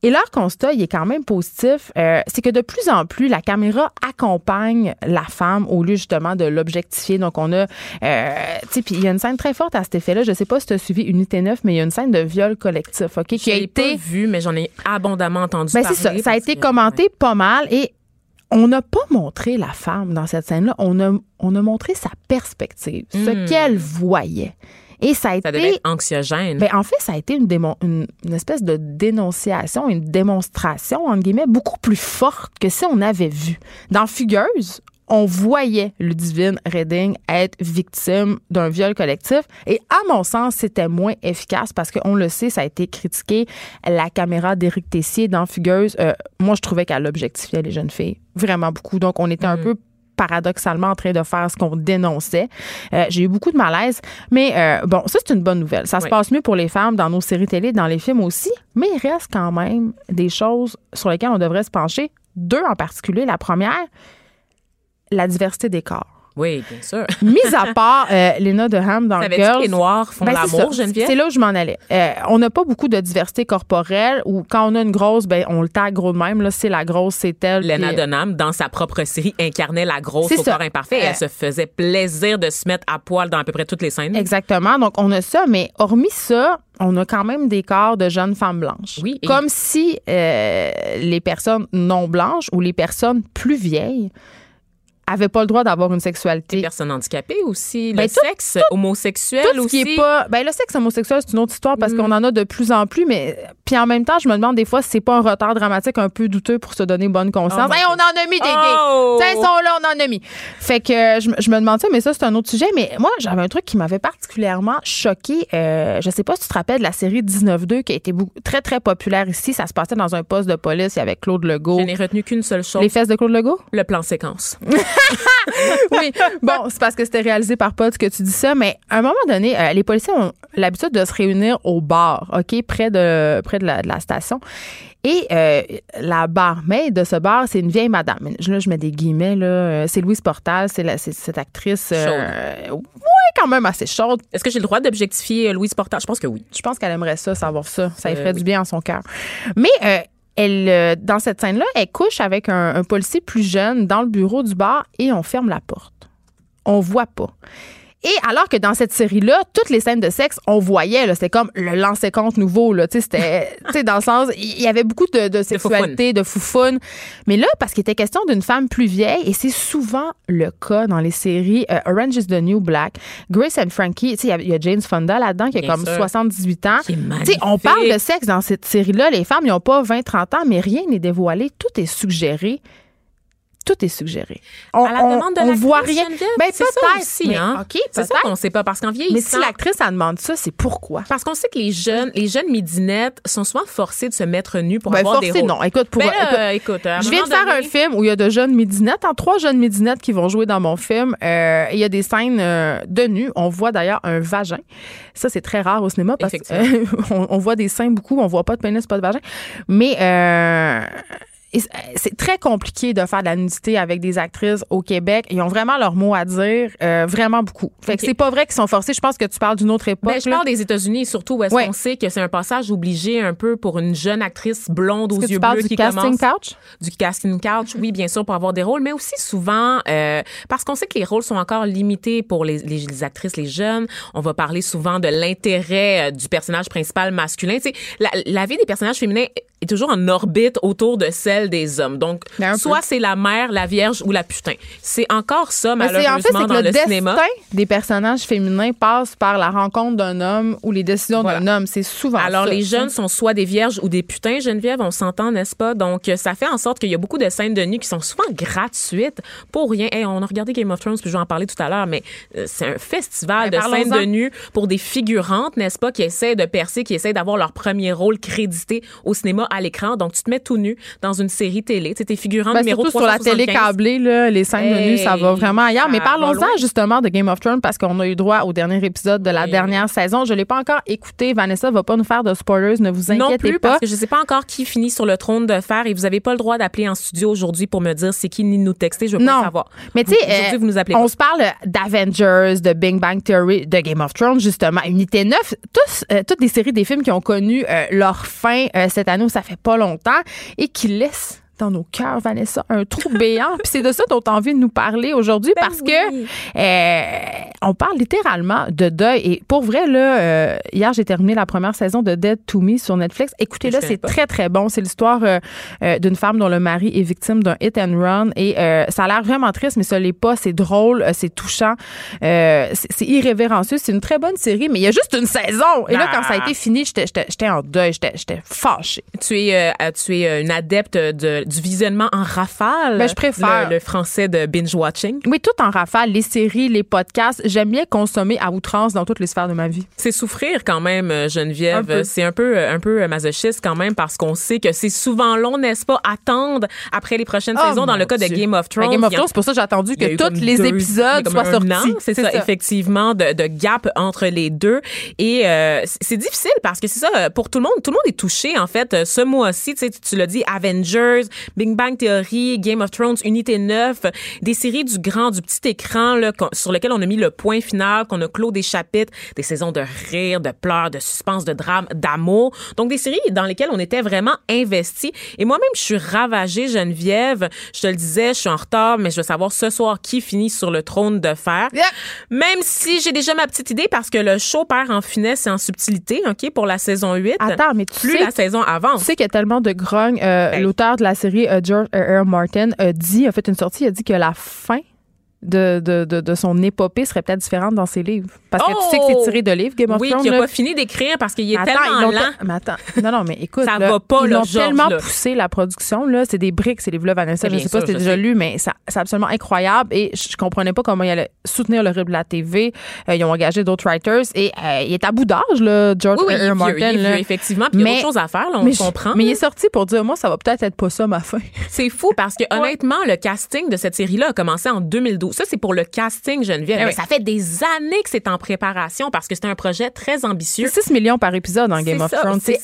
Et leur constat, il est quand même positif, euh, c'est que de plus en plus, la caméra accompagne la femme au lieu justement de l'objectifier. Donc, on a, euh, tu sais, puis il y a une scène très forte à cet effet-là. Je sais pas si tu as suivi Unité 9, mais il y a une scène de viol collectif, OK, qui a été...
pas vu, mais j'en ai abondamment entendu
Ben,
parler.
c'est ça. Ça a été
que-
commenté pas mal et on n'a pas montré la femme dans cette scène-là. On a, on a montré sa perspective, ce
Hmm.
qu'elle voyait. Et ça a
Ça devait
été.
être anxiogène.
Ben, en fait, ça a été une, démon- une, une espèce de dénonciation, une démonstration, entre guillemets, beaucoup plus forte que si on avait vu. Dans Fugueuse, on voyait Ludivine Redding être victime d'un viol collectif. Et à mon sens, c'était moins efficace parce qu'on le sait, ça a été critiqué. La caméra d'Éric Tessier dans Fugueuse, euh, moi, je trouvais qu'elle objectifiait les jeunes filles vraiment beaucoup. Donc, on était un peu paradoxalement en train de faire ce qu'on dénonçait. Euh, j'ai eu beaucoup de malaise, mais euh, bon, ça c'est une bonne nouvelle. Ça se passe mieux pour les femmes dans nos séries télé, dans les films aussi, mais il reste quand même des choses sur lesquelles on devrait se pencher. Deux en particulier. La première, la diversité des corps.
Oui, bien sûr.
Mis à part euh, Lena Dunham dans Girls.
que les Noirs font
Ben,
l'amour. Geneviève?
C'est là où je m'en allais. Euh, on n'a pas beaucoup de diversité corporelle ou quand on a une grosse, ben, on le tag gros de même. Là, c'est la grosse, c'est elle.
Lena
euh,
Dunham, dans sa propre série, incarnait la grosse au corps imparfait. et
Euh,
elle se faisait plaisir de se mettre à poil dans à peu près toutes les scènes.
Exactement. Donc, on a ça, mais hormis ça, on a quand même des corps de jeunes femmes blanches.
Oui, et-
Comme si euh, les personnes non blanches ou les personnes plus vieilles avaient pas le droit d'avoir une sexualité.
Les personnes handicapées aussi, le
Ben, tout-
sexe homosexuel
Tout ce
aussi.
qui est pas. Ben, le sexe homosexuel, c'est une autre histoire parce qu'on en a de plus en plus, mais. Puis en même temps, je me demande des fois si c'est pas un retard dramatique un peu douteux pour se donner bonne conscience.
Oh my
Hey, on en a mis des gays!
Oh!
Tiens, ils sont là, on en a mis. Fait que euh, je, me- je me demande ça, mais ça, c'est un autre sujet. Mais moi, j'avais un truc qui m'avait particulièrement choqué. Euh, je sais pas si tu te rappelles de la série 19-2 qui a été beaucoup- très, très populaire ici. Ça se passait dans un poste de police. Avait Claude Legault.
Je n'ai retenu qu'une seule chose,
Les fesses de Claude Legault?
le plan séquence.
oui. Bon, c'est parce que c'était réalisé par Pod que tu dis ça, mais à un moment donné, euh, les policiers ont l'habitude de se réunir au bar, OK, près de, près de, la, de la station. Et euh, la barmaid de ce bar, c'est une vieille madame. Là, je mets des guillemets, là. Euh, C'est Louise Portal, c'est cette actrice. euh, ouais, quand même assez chaude.
Est-ce que j'ai le droit d'objectifier Louise Portal? Je pense que oui.
Je pense qu'elle aimerait ça, savoir ça. Ça lui ferait
oui.
du bien en son cœur. Mais elle, euh, dans cette scène-là, elle couche avec un, un policier plus jeune dans le bureau du bar et on ferme la porte. On voit pas. Et alors que dans cette série-là, toutes les scènes de sexe, on voyait, c'était comme le lancer compte nouveau, là, tu sais, c'était, dans le sens, il y avait beaucoup de, de sexualité, de foufoune. Mais là, parce qu'il était question d'une femme plus vieille, et c'est souvent le cas dans les séries euh, Orange is the New Black, Grace and Frankie, tu sais, il y a- il y, a James Fonda là-dedans qui a
Bien
comme
sûr.
78 ans. On parle de sexe dans cette série-là, les femmes, ils n'ont pas 20-30 ans, mais rien n'est dévoilé, tout est suggéré. Tout est suggéré. On,
À la
on-
demande de
on voit rien. Ben,
c'est ça aussi,
mais,
hein?
OK,
C'est ça
peut-être.
qu'on sait pas parce qu'en
Mais
vieillissant.
si l'actrice, elle demande ça, c'est pourquoi?
Parce qu'on sait que les jeunes, les jeunes midinettes sont souvent forcés de se mettre nus pour
Ben,
avoir des rôles.
non. Écoute, pour,
Ben
écoute, je viens de faire un film où il y a de jeunes midinettes, en trois jeunes midinettes qui vont jouer dans mon film. Euh, il y a des scènes euh, de nu. On voit d'ailleurs un vagin. Ça, c'est très rare au cinéma parce qu'on on voit des seins beaucoup, on voit pas de pénis, pas de vagin. Mais euh, c'est- c'est très compliqué de faire de la nudité avec des actrices au Québec. Ils ont vraiment leur mot à dire, euh, vraiment beaucoup. Fait que
Ok.
c'est pas vrai qu'ils sont forcés. Je pense que tu parles d'une autre époque.
Ben, je
là.
parle des États-Unis, surtout où est-ce
Ouais.
qu'on sait que c'est un passage obligé un peu pour une jeune actrice blonde aux
que
yeux
tu parles
bleus
du
qui
casting
commence
couch?
du casting couch, oui, bien sûr, pour avoir des rôles, mais aussi souvent euh, parce qu'on sait que les rôles sont encore limités pour les, les, les actrices, les jeunes. On va parler souvent de l'intérêt euh, du personnage principal masculin. Tu sais, la, la vie des personnages féminins est toujours en orbite autour de celle des hommes. Donc,
Ben,
soit c'est la mère, la vierge ou la putain. C'est encore ça,
Mais
malheureusement,
en fait, que
dans
le,
le
destin
cinéma.
des personnages féminins passe par la rencontre d'un homme ou les décisions
Voilà.
d'un homme. C'est souvent
Alors,
ça.
les jeunes sont soit des vierges ou des putins, Geneviève, on s'entend, n'est-ce pas? Donc, ça fait en sorte qu'il y a beaucoup de scènes de nu qui sont souvent gratuites pour rien. Hey, on a regardé Game of Thrones, puis je vais en parler tout à l'heure, mais euh, c'est un festival
Ben,
de scènes de nu pour des figurantes, n'est-ce pas, qui essaient de percer, qui essaient d'avoir leur premier rôle crédité au cinéma à l'écran. Donc, tu te mets tout nu dans une série télé. Tu sais, t'es figurant
Ben,
numéro
surtout sur la télé
375.
câblée, là, les scènes de nu, ça va
Hey,
vraiment ailleurs. Mais parlons-en justement de Game of Thrones parce qu'on a eu droit au dernier épisode de la dernière saison. Je l'ai pas encore écouté. Vanessa va pas nous faire de spoilers, ne vous
Non
inquiétez
plus,
pas.
parce que je sais pas encore qui finit sur le trône de fer et vous avez pas le droit d'appeler en studio aujourd'hui pour me dire c'est qui ni nous texter. Je veux pas
Non.
le savoir.
Mais tu sais,
Vous-
euh,
vous nous appelez
on
pas.
se parle d'Avengers, de Big Bang Theory, de Game of Thrones, justement. Unité 9, tous, euh, toutes les séries des films qui ont connu euh, leur fin euh, cette année ça fait pas longtemps et qui laissent dans nos cœurs, Vanessa, un trou béant. Puis c'est de ça dont tu as envie de nous parler aujourd'hui
Ben
parce
oui.
que euh, on parle littéralement de deuil. Et pour vrai, là, euh, hier, j'ai terminé la première saison de Dead to Me sur Netflix. Écoutez-le, c'est très, très bon. C'est l'histoire euh, d'une femme dont le mari est victime d'un hit and run. Et ça a l'air vraiment triste, mais ça l'est pas. C'est drôle, c'est touchant, c'est irrévérencieux. C'est une très bonne série, mais il y a juste une saison. Et là,
Ah.
quand ça a été fini, j'étais- en deuil. J'étais j'étais fâchée.
Tu es, euh, tu es une adepte de, du visionnement en rafale.
Ben, je préfère.
Le, le français de binge-watching.
Oui, tout en rafale, les séries, les podcasts. J'aime bien consommer à outrance dans toutes les sphères de ma vie.
C'est souffrir quand même, euh, Geneviève. C'est un peu, euh, un peu euh, masochiste quand même parce qu'on sait que c'est souvent long, n'est-ce pas, attendre après les prochaines
Oh,
saisons. Dans le cas de
Dieu.
Game of
Ben,
Thrones.
Game of Thrones, c'est pour ça que j'ai attendu que tous les
deux-
épisodes soient sortis.
C'est ça, effectivement, de, de gap entre les deux. Et euh, c'est- difficile parce que c'est ça, pour tout le monde, tout le monde est touché, en fait. Ce mois-ci, tu sais, tu- tu l'as dit, Avengers, Big Bang Theory, Game of Thrones, Unité 9, des séries du grand, du petit écran, là, sur lequel on a mis le point final, qu'on a clos des chapitres, des saisons de rire, de pleurs, de suspense, de drame, d'amour. Donc, des séries dans lesquelles on était vraiment investis. Et moi-même, je suis ravagée, Geneviève. Je te le disais, je suis en retard, mais je veux savoir ce soir qui finit sur le trône de fer.
Yeah.
Même si j'ai déjà ma petite idée parce que le show perd en finesse et en subtilité, OK, pour la saison 8.
Attends, mais tu
plus
sais-
la saison avance.
Tu sais qu'il y a tellement de grogne. Euh,
Hey.
L'auteur de la euh, George R. R. Martin, a dit, a fait une sortie, il a dit que la fin de, de, de, de son épopée serait peut-être différente dans ses livres. Parce que tu sais que c'est tiré de livres, Game of
oui,
Thrones.
qui a
là.
pas fini d'écrire parce qu'il est
Attends,
tellement lent.
Mais attends, non, non, mais écoute,
Ça
là,
va pas,
ils
là, George,
tellement
là.
poussé la production. Là, c'est des briques, c'est des vlogs, Vanessa.
Mais
Je
bien
sais pas si
je
déjà
sais.
lu, mais ça- c'est absolument incroyable. Et je je comprenais pas comment ils allaient soutenir le rythme de la TV. Euh, ils ont engagé d'autres writers et euh, il est à bout d'âge, là, George
Oui, oui,
R.
il
R. Martin.
il vieux, effectivement. Puis il y a
Mais-
autre chose à faire, là, on
mais
comprend.
Mais il est sorti pour dire, moi, ça va peut-être être pas ça ma fin.
C'est fou parce que honnêtement, le casting de cette série-là a commencé en 2012. Ça, c'est pour le casting, Geneviève.
Eh
Mais
oui.
ça fait des années que c'est en préparation parce que c'est un projet très ambitieux.
C'est 6 millions par épisode en Game of Thrones. C'est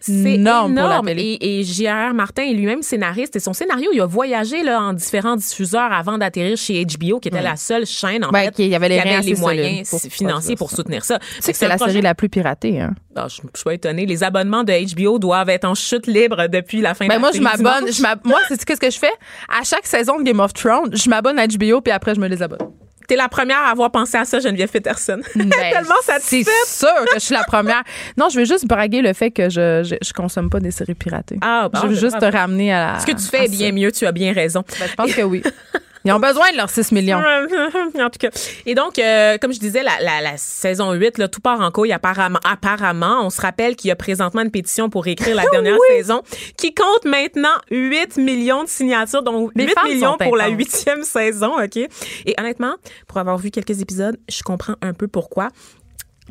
énorme, pour la
énorme.
télé.
Et, et J.R.R. Martin est lui-même scénariste et son scénario, il a voyagé là, en différents diffuseurs avant d'atterir chez HBO, qui était la seule chaîne en
Ouais,
fait
qui- il y avait les
qui
reins
avait les
assez
moyens
pour
financiers pour soutenir ça.
Tu sais que c'est la série la plus piratée. Hein?
Ah, je, je suis pas étonnée. Les abonnements de HBO doivent être en chute libre depuis la fin de
Ben
la
moi, je
série
m'abonne. je m'ab- Moi, c'est qu'est-ce que je fais? À chaque saison de Game of Thrones, je m'abonne à HBO puis après, je me les abonne.
T'es la première à avoir pensé à ça, Geneviève Peterson.
Ben,
Tellement
C'est
satisfaite.
sûr que je suis la première. Non, je veux juste braguer le fait que je, je, je consomme pas des séries piratées.
Ah, bon,
je veux juste te ramener à la.
Ce que tu fais est bien mieux, tu as bien raison.
Ben, je pense que oui. Ils ont besoin de leurs 6 millions.
en tout cas. Et donc, euh, comme je disais, la, la, la saison 8, là, tout part en couille apparemment. apparemment. On se rappelle qu'il y a présentement une pétition pour écrire la dernière saison qui compte maintenant 8 millions de signatures, donc
Les
8
femmes
millions pour la huitième saison, OK? Et honnêtement, pour avoir vu quelques épisodes, je comprends un peu pourquoi.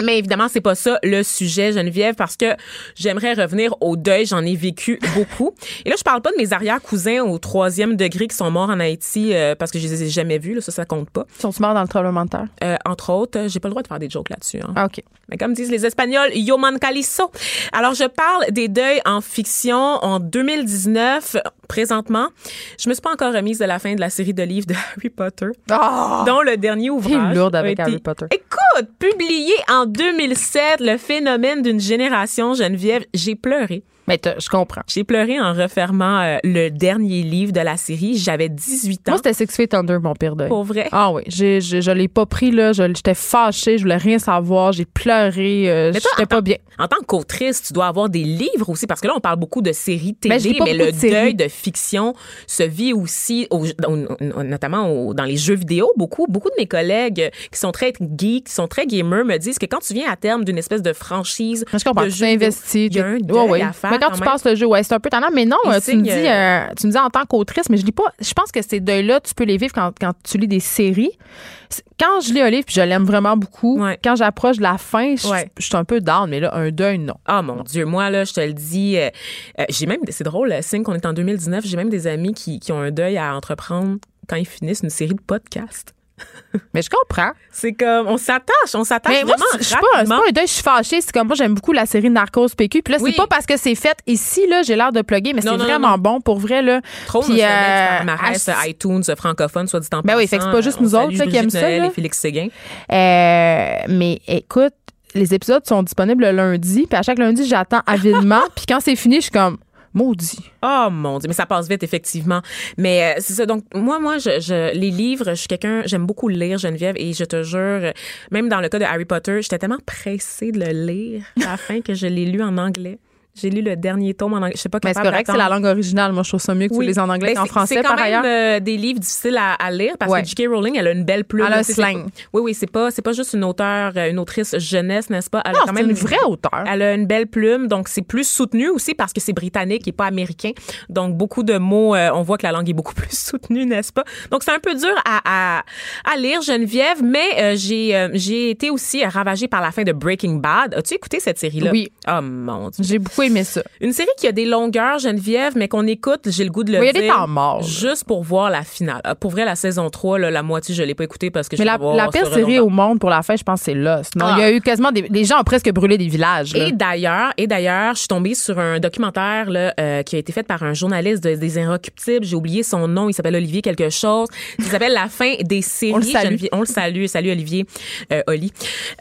Mais évidemment, c'est pas ça le sujet, Geneviève, parce que j'aimerais revenir au deuil. J'en ai vécu beaucoup. Et là, je parle pas de mes arrière-cousins au troisième degré qui sont morts en Haïti euh, parce que je les ai jamais vus. Là, ça, ça compte pas.
Ils sont morts dans le tremblement de terre.
Euh, entre autres, j'ai pas le droit de faire des jokes là-dessus. hein.
Ah, OK.
Mais comme disent les Espagnols, yo man calizo. Alors, je parle des deuils en fiction en 2019, présentement. Je me suis pas encore remise de la fin de la série de livres de Harry Potter,
Oh!
dont le dernier ouvrage.
lourde
a
avec
été-
Harry Potter.
Écoute, publié en 2007, le phénomène d'une génération, Geneviève, j'ai pleuré.
Mais je comprends.
J'ai pleuré en refermant euh, le dernier livre de la série. J'avais 18 ans.
Moi, c'était Six Feet Under, mon pire deuil.
pour vrai?
Ah oui, j'ai, j'ai- je l'ai pas pris, là. Je- J'étais fâchée, je voulais rien savoir, j'ai pleuré, euh, j'étais pas bien.
En tant qu'autrice, tu dois avoir des livres aussi, parce que là, on parle beaucoup de séries télé,
Mais je
le
de
deuil de fiction se vit aussi, au- au- notamment au- dans les jeux vidéo. Beaucoup, beaucoup de mes collègues euh, qui sont très geeks, qui sont très gamers, me disent que quand tu viens à terme d'une espèce de franchise,
je comprends,
de
tu
jeux vidéo, il y a un
tu-
deuil
ouais, ouais.
à faire
Mais quand,
quand
tu
même.
passes le jeu, ouais, c'est un peu tannant. Mais non, euh, tu me dis, euh, tu me dis en tant qu'autrice, mais je lis pas. Je pense que ces deuils-là, tu peux les vivre quand, quand tu lis des séries. Quand je lis un livre, puis je l'aime vraiment beaucoup,
Ouais.
quand j'approche de la fin, je,
Ouais.
je suis un peu down, mais là, un deuil, non.
Ah mon Dieu, moi là, je te le dis, euh, euh, j'ai même, c'est drôle, euh, signe qu'on est en 2019, j'ai même des amis qui, qui ont un deuil à entreprendre quand ils finissent une série de podcasts.
Mais je comprends.
C'est comme, on s'attache, on s'attache
Mais moi,
vraiment
je suis pas, pas un deuil, je suis fâchée. C'est comme moi, j'aime beaucoup la série Narcos PQ. Puis là,
Oui.
c'est pas parce que c'est fait ici, là, j'ai l'air de plugger, mais c'est vraiment
non.
bon pour vrai, là.
Trop
Puis, euh, à-
iTunes francophone, soit dit en
Ben oui, fait que c'est pas juste
On
nous autres, qui aiment ça, là.
et Félix Séguin.
Euh, mais écoute, les épisodes sont disponibles le lundi, puis à chaque lundi, j'attends avidement. puis quand c'est fini, je suis comme maudit.
Oh mon dieu, mais ça passe vite effectivement. Mais euh, c'est ça. Donc moi, moi, je, je les livres, je suis quelqu'un, j'aime beaucoup lire Geneviève et je te jure, même dans le cas de Harry Potter, j'étais tellement pressée de le lire à la fin que je l'ai lu en anglais. J'ai lu le dernier tome en anglais. Je sais pas
Mais c'est correct, c'est la langue originale. Moi, je trouve ça mieux que tu
Oui.
les en anglais qu'en français,
C'est quand même euh, des livres difficiles à, à lire parce
Ouais.
que J.K. Rowling, elle a une belle plume.
Elle a un slang.
Oui, oui, c'est pas, c'est pas juste une auteure, euh, une autrice jeunesse, n'est-ce pas? Elle a
Non,
quand
c'est
même
une vraie auteure.
Elle a une belle plume, donc c'est plus soutenu aussi parce que c'est britannique et pas américain. Donc beaucoup de mots, euh, on voit que la langue est beaucoup plus soutenue, n'est-ce pas? Donc c'est un peu dur à, à, à lire, Geneviève, mais euh, j'ai j'ai été aussi ravagée par la fin de Breaking Bad. As-tu écouté cette série-là?
Oui.
Oh mon dieu.
J'ai beaucoup aimé ça.
Une série qui a des longueurs, Geneviève, mais qu'on écoute, j'ai le goût de le
Oui, il y a
dire.
des temps morts, là.
Juste pour voir la finale. Euh, Pour vrai, la saison 3, là, la moitié, je l'ai pas écoutée parce que
Mais
je
la,
voir,
la pire série au monde pour la fin, je pense, c'est Lost. Non,
Ah.
il y a eu quasiment des. Les gens ont presque brûlé des villages. là.
Et d'ailleurs, et d'ailleurs, je suis tombée sur un documentaire là, euh, qui a été fait par un journaliste de- des Inrecuptibles. J'ai oublié son nom. Il s'appelle Olivier quelque chose. Il s'appelle La fin des séries.
On le salue.
Geneviève- on le salue. Salut Olivier, euh, Oli.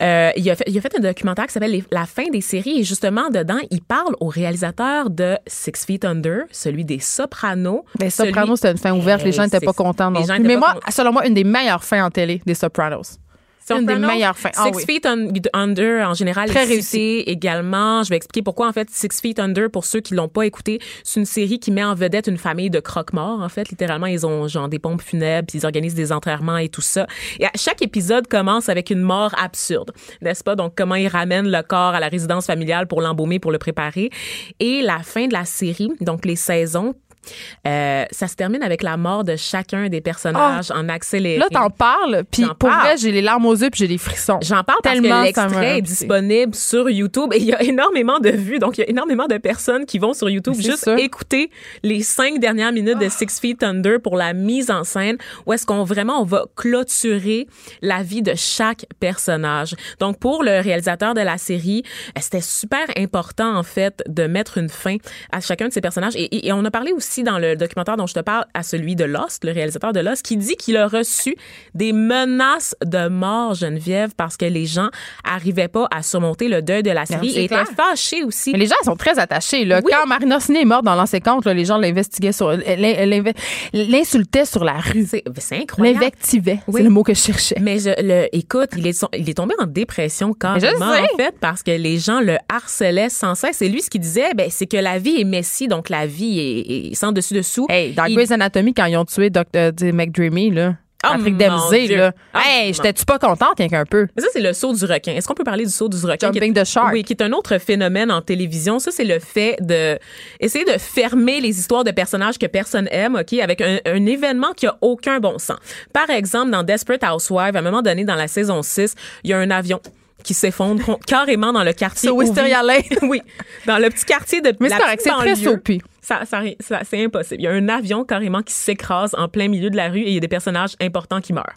Euh, il, a fait, il a fait un documentaire qui s'appelle La fin des séries. Et justement, dedans, il parle au réalisateur de Six Feet Under, celui des Sopranos.
Mais
celui-
Sopranos, c'était une fin ouverte. Les gens n'étaient
c'est-
pas contents non
les
plus. Mais moi, selon moi, une des meilleures fins en télé des Sopranos. C'est une des meilleures fins. Ah
Six
oui.
Feet Un- Under, en général,
Très
est cité également. Je vais expliquer pourquoi, en fait, Six Feet Under, pour ceux qui l'ont pas écouté, c'est une série qui met en vedette une famille de croque-morts, en fait. Littéralement, ils ont, genre, des pompes funèbres, puis ils organisent des enterrements et tout ça. Et à- chaque épisode commence avec une mort absurde, n'est-ce pas? Donc, comment ils ramènent le corps à la résidence familiale pour l'embaumer, pour le préparer. Et la fin de la série, donc les saisons, euh, ça se termine avec la mort de chacun des personnages en accéléré.
Là, t'en parles, puis pour
parle.
vrai, j'ai les larmes aux yeux puis j'ai des frissons.
J'en parle parce
Tellement
que
ça m'a
l'extrait est disponible sur YouTube et il y a énormément de vues. Donc, il y a énormément de personnes qui vont sur YouTube juste
ça.
écouter les cinq dernières minutes de Six Feet Under pour la mise en scène où est-ce qu'on vraiment, on va clôturer la vie de chaque personnage. Donc, pour le réalisateur de la série, c'était super important, en fait, de mettre une fin à chacun de ces personnages. Et, et- et on a parlé aussi dans le documentaire dont je te parle à celui de Lost, le réalisateur de Lost, qui dit qu'il a reçu des menaces de mort, Geneviève, parce que les gens arrivaient pas à surmonter le deuil de la série
c'est
et étaient fâchés aussi.
Mais les gens ils sont très attachés. Là.
Oui.
Quand Marina Orsini est morte dans l'ancien compte, là, les gens l'investiguaient sur, l'insultaient sur la rue.
C'est incroyable.
L'invectivaient.
Oui.
C'est le mot que je cherchais.
Mais je, le, écoute, il est, il est tombé en dépression
sais.
en fait, parce que les gens le harcelaient sans cesse. Et lui, ce qu'il disait, ben, c'est que la vie est messie, donc la vie est, est sans dessus-dessous.
Hey, dans
Il-
Grey's Anatomy, quand ils ont tué Dr. McDreamy, là,
Oh,
Patrick
Dieu.
là.
Oh,
hey, j'étais-tu pas contente, rien qu'un peu?
Mais ça, c'est le saut du requin. Est-ce qu'on peut parler du saut du requin?
Jumping
qui est-
the shark.
Oui, qui est un autre phénomène en télévision. Ça, c'est le fait de essayer de fermer les histoires de personnages que personne aime, OK, avec un, un événement qui a aucun bon sens. Par exemple, dans Desperate Housewives, à un moment donné, dans la saison 6, il y a un avion qui s'effondre carrément dans le quartier. Où
Wisteria Lane.
oui, dans le petit quartier de
Mais
la
c'est très soapy.
Ça, ça, ça- c'est impossible. Il y a un avion carrément qui s'écrase en plein milieu de la rue et il y a des personnages importants qui meurent.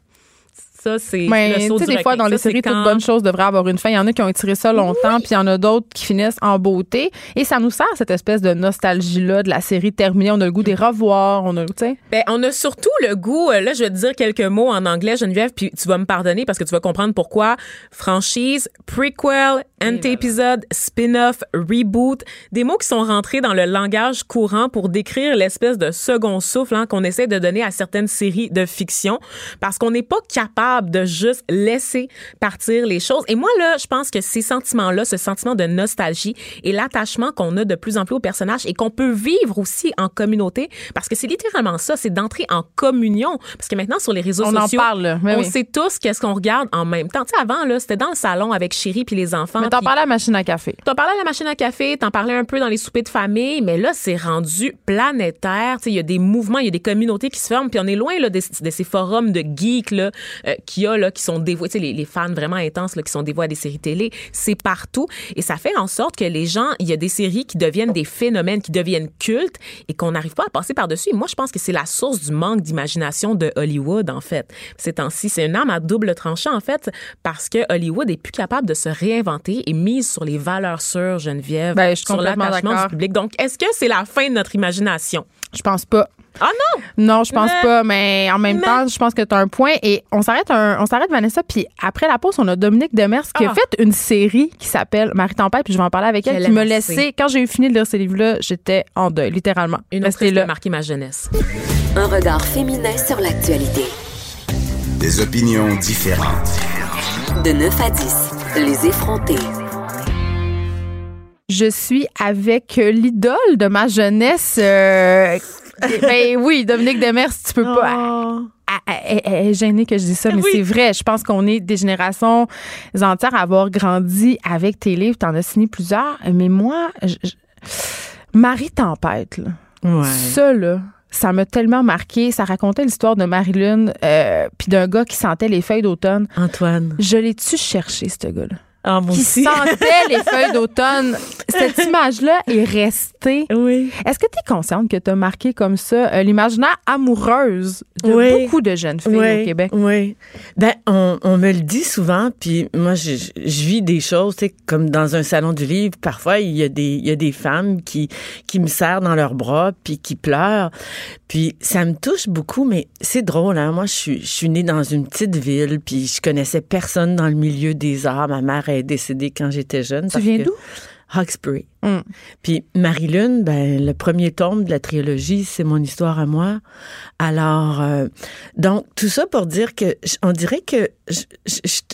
Ça, c'est
Mais
le
tu
saut
sais,
du
des fois, dans les
Ça,
séries, toute
quand-
bonne chose devrait avoir une fin. Il y en a qui ont étiré ça longtemps, puis il y en a d'autres qui finissent en beauté. Et ça nous sert, cette espèce de nostalgie-là de la série terminée. On a le goût des revoir. On a.
Ben, on a surtout le goût, euh, là, je vais te dire quelques mots en anglais, Geneviève, puis tu vas me pardonner parce que tu vas comprendre pourquoi. Franchise, prequel, anti-épisode, spin-off, reboot, des mots qui sont rentrés dans le langage courant pour décrire l'espèce de second souffle hein, qu'on essaie de donner à certaines séries de fiction parce qu'on n'est pas capable de juste laisser partir les choses. Et moi, là, je pense que ces sentiments-là, ce sentiment de nostalgie et l'attachement qu'on a de plus en plus aux personnages et qu'on peut vivre aussi en communauté, parce que c'est littéralement ça, c'est d'entrer en communion. Parce que maintenant, sur les réseaux
On en parle,
on
oui.
sait tous qu'est-ce qu'on regarde en même temps. Tu sais, avant, là, c'était dans le salon avec Chéri puis les enfants.
Mais t'en parlais à la machine à café.
T'en parlais à la machine à café, t'en parlais un peu dans les soupers de famille, mais là, c'est rendu planétaire. Tu sais, il y a des mouvements, il y a des communautés qui se forment, puis on est loin là, de, de ces forums de geeks là, euh, qu'il y a, là, qui sont dévoués, tu sais, les, les fans vraiment intenses là, qui sont dévoués à des séries télé. C'est partout. Et ça fait en sorte que les gens, il y a des séries qui deviennent des phénomènes, qui deviennent cultes et qu'on n'arrive pas à passer par-dessus. Moi, je pense que c'est la source du manque d'imagination de Hollywood, en fait. Ces temps-ci, c'est une arme à double tranchant, en fait, parce que Hollywood est plus capable de se réinventer et mise sur les valeurs sûres, Geneviève,
Ben, je suis
sur l'attachement du public. Donc, est-ce que c'est la fin de notre imagination?
Je pense pas.
Ah non!
Non, je pense
Mais-
pas, mais en même
Mais-
temps, je pense que tu as un point. Et on s'arrête, un- on s'arrête Vanessa, puis après la pause, on a Dominique Demers qui a
Ah.
fait une série qui s'appelle Marie Tempête, puis je vais en parler avec elle,
Je
qui me laissait, quand j'ai eu fini de lire ces livres-là, j'étais en deuil, littéralement.
Une autrice qui a marqué ma jeunesse.
Un regard féminin sur l'actualité.
Des opinions différentes.
De 9 à 10, les effrontés.
Je suis avec l'idole de ma jeunesse. euh, ben oui, Dominique Demers, tu peux pas. Elle- Elle elle- elle est gênée que je dise ça, mais
Oui.
c'est vrai. Je pense qu'on est des générations entières à avoir grandi avec tes livres. T'en as signé plusieurs. Mais moi, je- je- Marie Tempête, là,
Ouais.
ça, là, ça m'a tellement marqué. Ça racontait l'histoire de Marilyn euh, puis d'un gars qui sentait les feuilles d'automne.
Antoine.
Je l'ai-tu cherché, ce gars-là?
Ah,
Qui
aussi.
sentait les feuilles d'automne. Cette image-là est restée.
Oui.
Est-ce que tu es consciente que tu as marqué comme ça euh, l'imaginaire amoureuse de
Oui.
beaucoup de jeunes filles
oui,
au Québec?
Oui. Ben, on, on me le dit souvent, puis moi, je, je- je vis des choses, tu sais, comme dans un salon du livre. Parfois, il y a des, il y a des femmes qui, qui me serrent dans leurs bras, puis qui pleurent. Puis ça me touche beaucoup, mais c'est drôle, hein. Moi, je suis, je suis née dans une petite ville, puis je connaissais personne dans le milieu des arts. Ma mère est décédée quand j'étais jeune.
Tu viens d'où?
Hawkesbury.
Hum.
Puis Marie-Lune, ben, le premier tome de la trilogie, c'est mon histoire à moi. Alors, euh, donc, tout ça pour dire que, on dirait que je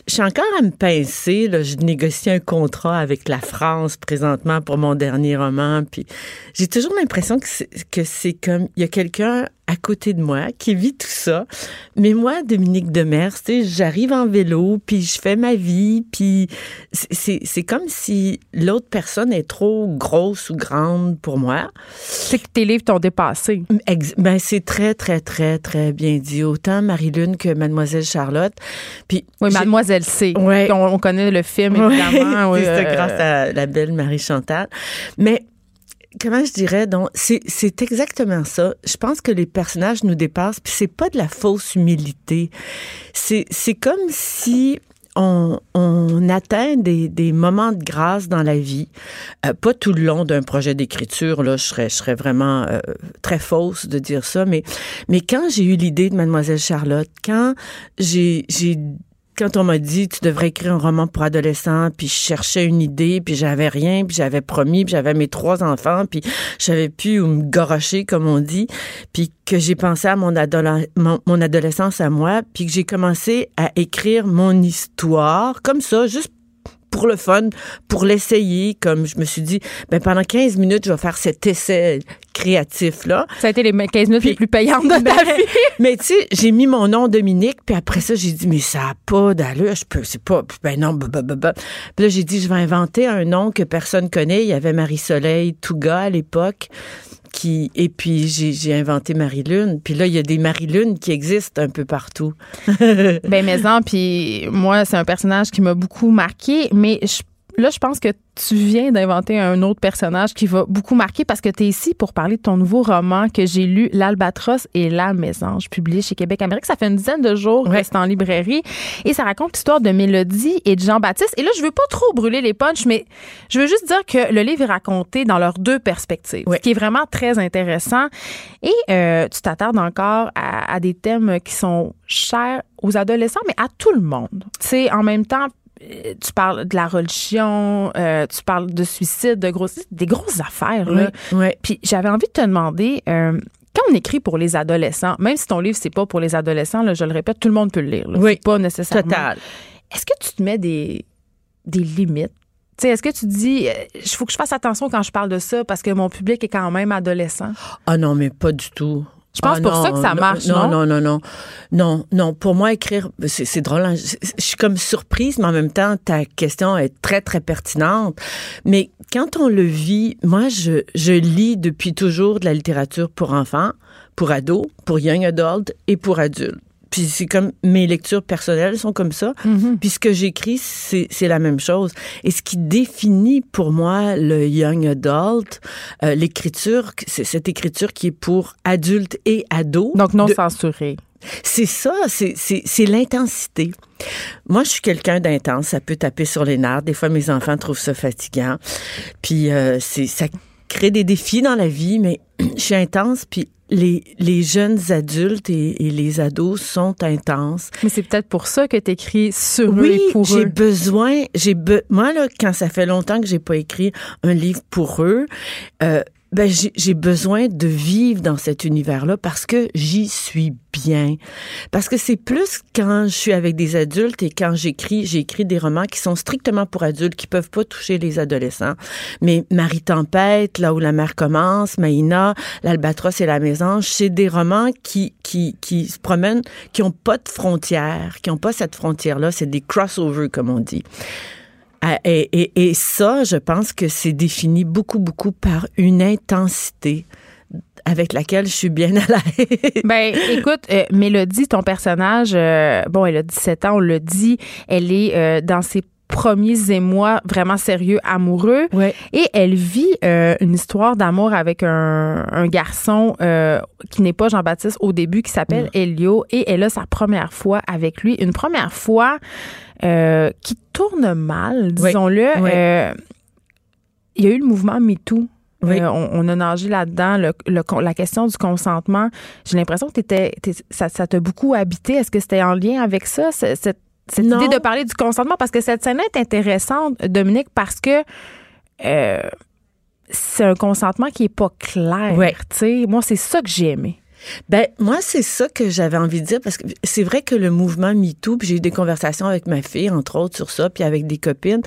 suis encore à me pincer. Je négocie un contrat avec la France présentement pour mon dernier roman. Puis j'ai toujours l'impression que c'est, comme, il y a quelqu'un à côté de moi qui vit tout ça. Mais moi, Dominique Demers, j'arrive en vélo, puis je fais ma vie, puis c'est comme si l'autre personne est trop grosse ou grande pour moi.
Sais que tes livres t'ont dépassé.
Ben, c'est très, très, très, très bien dit. Autant Marie-Lune que Mademoiselle Charlotte. Puis,
Oui, Mademoiselle C.
Ouais.
On, on connaît le film,
Ouais,
évidemment. oui,
c'est
euh,
grâce à la belle Marie Chantal. Mais comment je dirais donc c'est c'est exactement ça. Je pense que les personnages nous dépassent puis c'est pas de la fausse humilité. C'est c'est comme si on, atteint des, moments de grâce dans la vie, Euh, pas tout le long d'un projet d'écriture là, je serais vraiment euh, très fausse de dire ça, mais mais quand j'ai eu l'idée de Mademoiselle Charlotte, quand j'ai quand on m'a dit tu devrais écrire un roman pour adolescents, puis je cherchais une idée, puis j'avais rien, puis j'avais promis, puis j'avais mes trois enfants, puis plus où me gorocher comme on dit, puis que j'ai pensé à mon adolescence à moi, puis que j'ai commencé à écrire mon histoire comme ça, juste pour le fun, pour l'essayer, comme je me suis dit, ben pendant 15 minutes, je vais faire cet essai créatif-là.
Ça a été les 15 minutes les plus payantes de ta
Ben,
vie.
mais tu sais, j'ai mis mon nom Dominique, puis après ça, j'ai dit, mais ça n'a pas d'allure, je peux, c'est pas, ben non, bah, bah, bah, bah. Puis là, j'ai dit, je vais inventer un nom que personne connaît. Il y avait Marie-Soleil Touga à l'époque. Et puis j'ai inventé Marie-Lune. Puis là, il y a des Marie-Lune qui existent un peu partout.
Ben, mais en, puis moi, c'est un personnage qui m'a beaucoup marqué, mais je là, je pense que tu viens d'inventer un autre personnage qui va beaucoup marquer parce que tu es ici pour parler de ton nouveau roman que j'ai lu, L'Albatros et la Mésange, publié chez Québec Amérique. Ça fait une dizaine de jours,
Ouais.
reste en librairie. Et ça raconte l'histoire de Mélodie et de Jean-Baptiste. Et là, je veux pas trop brûler les punchs, mais je veux juste dire que le livre est raconté dans leurs deux perspectives,
Ouais.
ce qui est vraiment très intéressant. Et euh, tu t'attardes encore à, à des thèmes qui sont chers aux adolescents, mais à tout le monde. Sais, en même temps, tu parles de la religion, euh, tu parles de suicide, de gros, des grosses affaires.
Oui,
Là.
oui.
Puis j'avais envie de te demander, euh, quand on écrit pour les adolescents, même si ton livre c'est pas pour les adolescents, là, je le répète, tout le monde peut le lire. là.
Oui,
pas nécessairement.
Total.
Est-ce que tu te mets des, des limites? Tu sais, Est-ce que tu dis, il faut que je fasse attention quand je parle de ça parce que mon public est quand même adolescent?
Ah non, mais pas du tout.
Je pense
Ah
pour
non,
ça que ça marche, non?
non? Non, non, non. Non, non. Pour moi, écrire, c'est drôle. hein. Je, je suis comme surprise, mais en même temps, ta question est très, très pertinente. Mais quand on le vit, moi, je, je lis depuis toujours de la littérature pour enfants, pour ados, pour young adultes et pour adultes. Puis c'est comme mes lectures personnelles sont comme ça. Puis ce que j'écris, c'est la même chose. Et ce qui définit pour moi le young adult, euh, l'écriture, c'est cette écriture qui est pour adultes et ados.
Donc non
De-
censuré.
c'est ça, c'est- l'intensité. Moi, je suis quelqu'un d'intense. Ça peut taper sur les nerfs. Des fois, mes enfants trouvent ça fatigant. Puis, euh, ça crée des défis dans la vie, mais je suis intense. Puis, les, les jeunes adultes et, et les ados sont intenses.
Mais c'est peut-être pour ça que tu écris sur eux
Oui,
et pour
j'ai
eux.
besoin. J'ai be- moi là, quand ça fait longtemps que j'ai pas écrit un livre pour eux, euh, ben j'ai besoin de vivre dans cet univers-là parce que j'y suis bien. Parce que c'est plus quand je suis avec des adultes et quand j'écris, j'écris des romans qui sont strictement pour adultes, qui peuvent pas toucher les adolescents. Mais Marie Tempête, là où la mer commence, Maïna, l'Albatros et la Mésange, c'est des romans qui qui qui se promènent, qui ont pas de frontières, qui ont pas cette frontière-là. C'est des crossovers comme on dit. Ah, Et, et, et ça, je pense que c'est défini beaucoup, beaucoup par une intensité avec laquelle je suis bien à l'aise.
Ben, écoute, euh, Mélodie, ton personnage, euh, bon, elle a 17 ans, on le dit, elle est euh, dans ses premiers émois vraiment sérieux, amoureux.
Ouais.
Et elle vit euh, une histoire d'amour avec un, un garçon euh, qui n'est pas Jean-Baptiste au début, qui s'appelle Elio. Et elle a sa première fois avec lui. Une première fois euh, qui tourne mal, disons-le. Il y a eu le mouvement MeToo.
Oui.
Euh, on, on a nagé là-dedans. Le, le con- la question du consentement, j'ai l'impression que t'étais, ça, ça t'a beaucoup habité. Est-ce que c'était en lien avec ça, cette, cette
Non.
idée de parler du consentement? Parce que cette scène est intéressante, Dominique, parce que euh, c'est un consentement qui est pas clair.
Ouais.
Moi, c'est ça que j'ai aimé.
Ben moi c'est ça que j'avais envie de dire parce que c'est vrai que le mouvement MeToo, puis j'ai eu des conversations avec ma fille entre autres sur ça, puis avec des copines,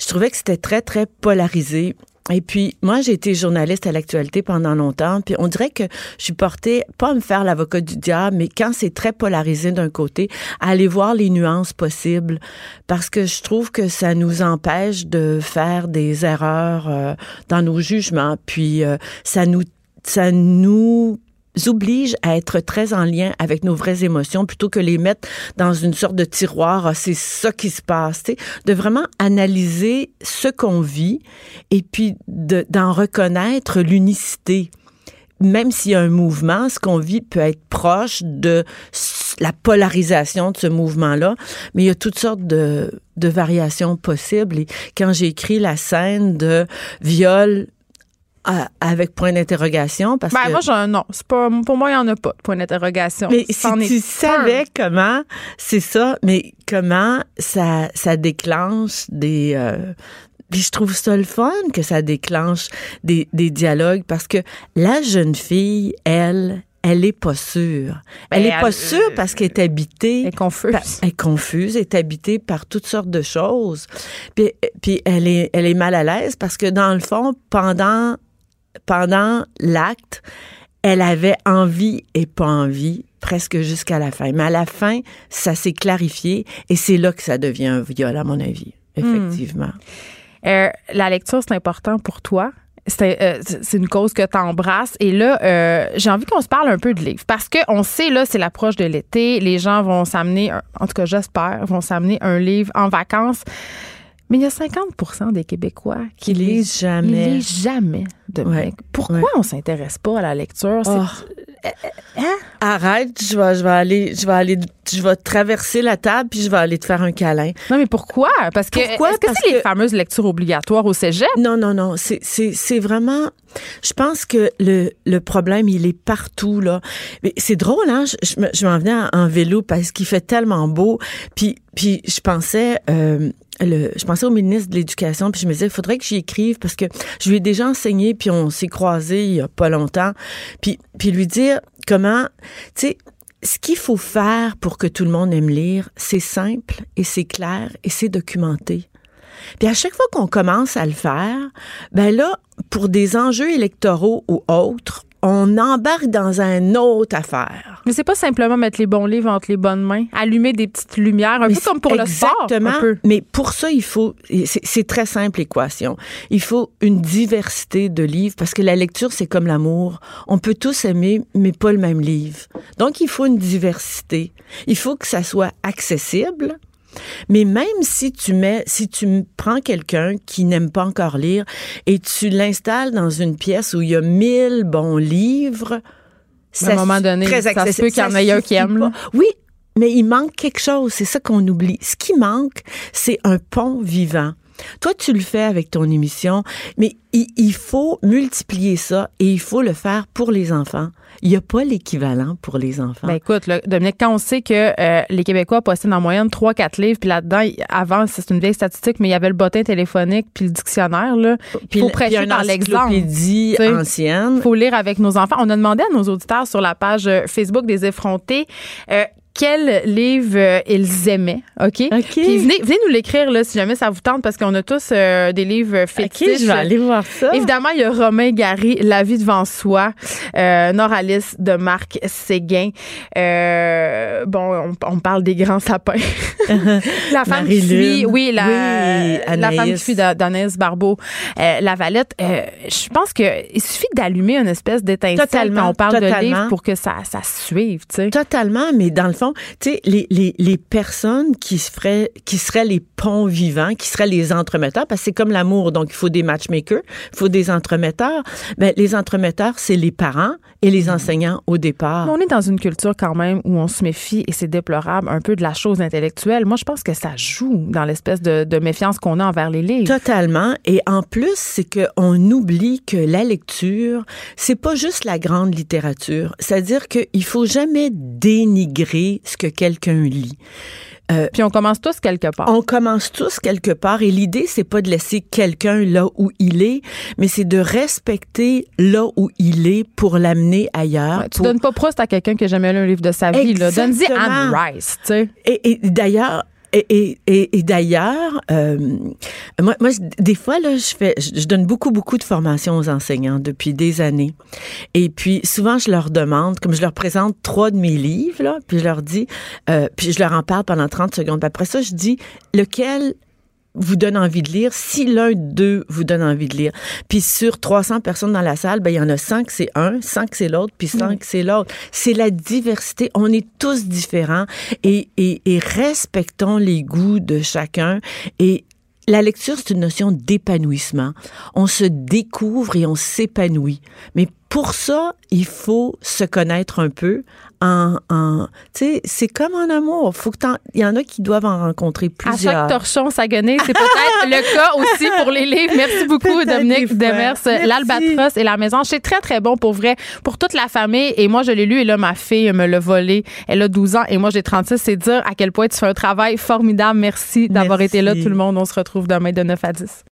je trouvais que c'était très très polarisé. Et puis, moi, j'ai été journaliste à l'actualité pendant longtemps, puis on dirait que je suis portée, pas à me faire l'avocat du diable, mais quand c'est très polarisé d'un côté, à aller voir les nuances possibles, parce que je trouve que ça nous empêche de faire des erreurs euh, dans nos jugements, puis euh, ça nous ça nous oblige à être très en lien avec nos vraies émotions plutôt que les mettre dans une sorte de tiroir, Ah, c'est ça qui se passe, de vraiment analyser ce qu'on vit et puis de- d'en reconnaître l'unicité. Même s'il y a un mouvement, ce qu'on vit peut être proche de la polarisation de ce mouvement-là, mais il y a toutes sortes de, de variations possibles. Et quand j'ai écrit la scène de viol à- avec point d'interrogation, parce
Ben,
que
moi, j'en, non. C'est pas, pour moi, il n'y en a pas de point d'interrogation.
mais si tu
un.
savais comment, c'est ça, mais comment ça, ça déclenche des... euh, puis je trouve ça le fun que ça déclenche des, des dialogues parce que la jeune fille, elle, elle est pas sûre. Elle
Ben,
est pas
elle-
sûre parce qu'elle est habitée.
Elle est confuse.
par- elle est confuse, elle est habitée par toutes sortes de choses. Puis, puis elle est, elle est mal à l'aise parce que dans le fond, pendant, pendant l'acte, elle avait envie et pas envie presque jusqu'à la fin. Mais à la fin, ça s'est clarifié et c'est là que ça devient un viol, à mon avis. Effectivement.
Euh, la lecture, c'est important pour toi. C'est euh, une cause que tu embrasses. Et là, euh, j'ai envie qu'on se parle un peu de livres. Parce qu'on sait, là, c'est l'approche de l'été. Les gens vont s'amener, en tout cas, j'espère, vont s'amener un livre en vacances. Mais il y a 50% des Québécois qui,
Qui lisent jamais.
Ils lisent jamais, Dominique.
Ouais.
Pourquoi
Ouais.
on s'intéresse pas à la lecture?
Oh. Arrête, je vais, je vais aller, je vais aller, je vais traverser la table puis je vais aller te faire un câlin.
Non, mais pourquoi? Parce que,
Pourquoi?
est-ce que c'est les fameuses lectures obligatoires au cégep?
Non, non, non. C'est, c'est, c'est vraiment. Je pense que le, le problème, il est partout là. Mais c'est drôle, hein. Je, je m'en venais en, en vélo parce qu'il fait tellement beau. Puis, puis je pensais. euh, je pensais au ministre de l'Éducation, puis je me disais, il faudrait que j'y écrive parce que je lui ai déjà enseigné, puis on s'est croisés il y a pas longtemps. Puis, puis lui dire comment, tu sais, ce qu'il faut faire pour que tout le monde aime lire, c'est simple et c'est clair et c'est documenté. Puis à chaque fois qu'on commence à le faire, ben là, pour des enjeux électoraux ou autres, on embarque dans une autre affaire.
Mais c'est pas simplement mettre les bons livres entre les bonnes mains, allumer des petites lumières, un
Mais
peu comme pour le sport.
Exactement. Mais pour ça, il faut. C'est c'est très simple l'équation. Il faut une diversité de livres parce que la lecture, c'est comme l'amour. On peut tous aimer, mais pas le même livre. Donc, il faut une diversité. Il faut que ça soit accessible. Mais même si tu mets, si tu prends quelqu'un qui n'aime pas encore lire et tu l'installes dans une pièce où il y a mille bons livres,
À un moment donné,
très
ça se peut qu'il y en ait un qui aime, là.
Oui, mais il manque quelque chose. C'est ça qu'on oublie. Ce qui manque, c'est un pont vivant. Toi, tu le fais avec ton émission, mais il, il faut multiplier ça et il faut le faire pour les enfants. Il n'y a pas l'équivalent pour les enfants.
Ben écoute, là, Dominique, quand on sait que euh, les Québécois possèdent en moyenne 3-4 livres, puis là-dedans, avant, c'est une vieille statistique, mais il y avait le bottin téléphonique puis le dictionnaire, là. Il faut
Puis
prêcher par l'exemple.
ancienne.
Il faut lire avec nos enfants. On a demandé à nos auditeurs sur la page euh, Facebook des effrontés euh, quel livre euh, ils aimaient, OK?
OK.
Puis venez, venez nous l'écrire là, si jamais ça vous tente, parce qu'on a tous euh, des livres
OK,
fétiches.
je vais aller voir ça.
Évidemment, il y a Romain Gary, La vie devant soi, euh, Noralis de Marc Séguin. Euh, bon, on, on parle des grands sapins. la femme qui fuit, oui, la,
Oui,
la femme qui fuit d'A- d'Anaïs Barbeau. Euh, la Valette, euh, je pense que il suffit d'allumer une espèce d'étincelle
Totalement,
quand on parle de livres pour que ça, ça suive, tu sais.
Totalement, mais dans le fond, tu sais, les, les, les personnes qui se feraient, qui seraient les ponts vivants, qui seraient les entremetteurs, parce que c'est comme l'amour, donc il faut des matchmakers, il faut des entremetteurs. Ben, les entremetteurs, c'est les parents et les enseignants au départ.
On est dans une culture quand même où on se méfie, et c'est déplorable, un peu de la chose intellectuelle. Moi, je pense que ça joue dans l'espèce de, de méfiance qu'on a envers les livres.
Totalement. Et en plus, c'est qu'on oublie que la lecture, c'est pas juste la grande littérature. C'est-à-dire qu'il faut jamais dénigrer ce que quelqu'un lit.
Puis on commence tous quelque part.
On commence tous quelque part et l'idée c'est pas de laisser quelqu'un là où il est, mais c'est de respecter là où il est pour l'amener ailleurs.
Ouais, tu
pour-
donnes pas Proust à quelqu'un qui a jamais lu un livre de sa vie. Donne-y Anne. Rice, tu sais.
Et, et d'ailleurs, et, et, et, d'ailleurs, euh, moi, moi, des fois, là, je fais, je donne beaucoup, beaucoup de formations aux enseignants depuis des années. Et puis, souvent, je leur demande, comme je leur présente trois de mes livres, là, puis je leur dis, euh, puis je leur en parle pendant 30 secondes. Puis après ça, je dis, lequel vous donne envie de lire, si l'un d'eux vous donne envie de lire. Puis sur 300 personnes dans la salle, ben il y en a 5 c'est un, 5 c'est l'autre, puis 5 c'est l'autre. C'est la diversité. On est tous différents et, et, et respectons les goûts de chacun. Et la lecture, c'est une notion d'épanouissement. On se découvre et on s'épanouit. Mais pour ça, il faut se connaître un peu. En, en tu sais, c'est comme en amour. Faut que il y en a qui doivent en rencontrer
À
plusieurs.
chaque torchon saguenay, c'est peut-être le cas aussi pour les livres. Merci beaucoup, Dominique. Demers.
Merci.
L'Albatros et la maison. C'est très, très bon pour vrai, pour toute la famille. Et moi, je l'ai lu et là, ma fille me l'a volé. Elle a 12 ans et moi, j'ai 36. C'est dire à quel point tu fais un travail formidable. Merci d'avoir été là, tout le monde. On se retrouve demain de 9 à 10.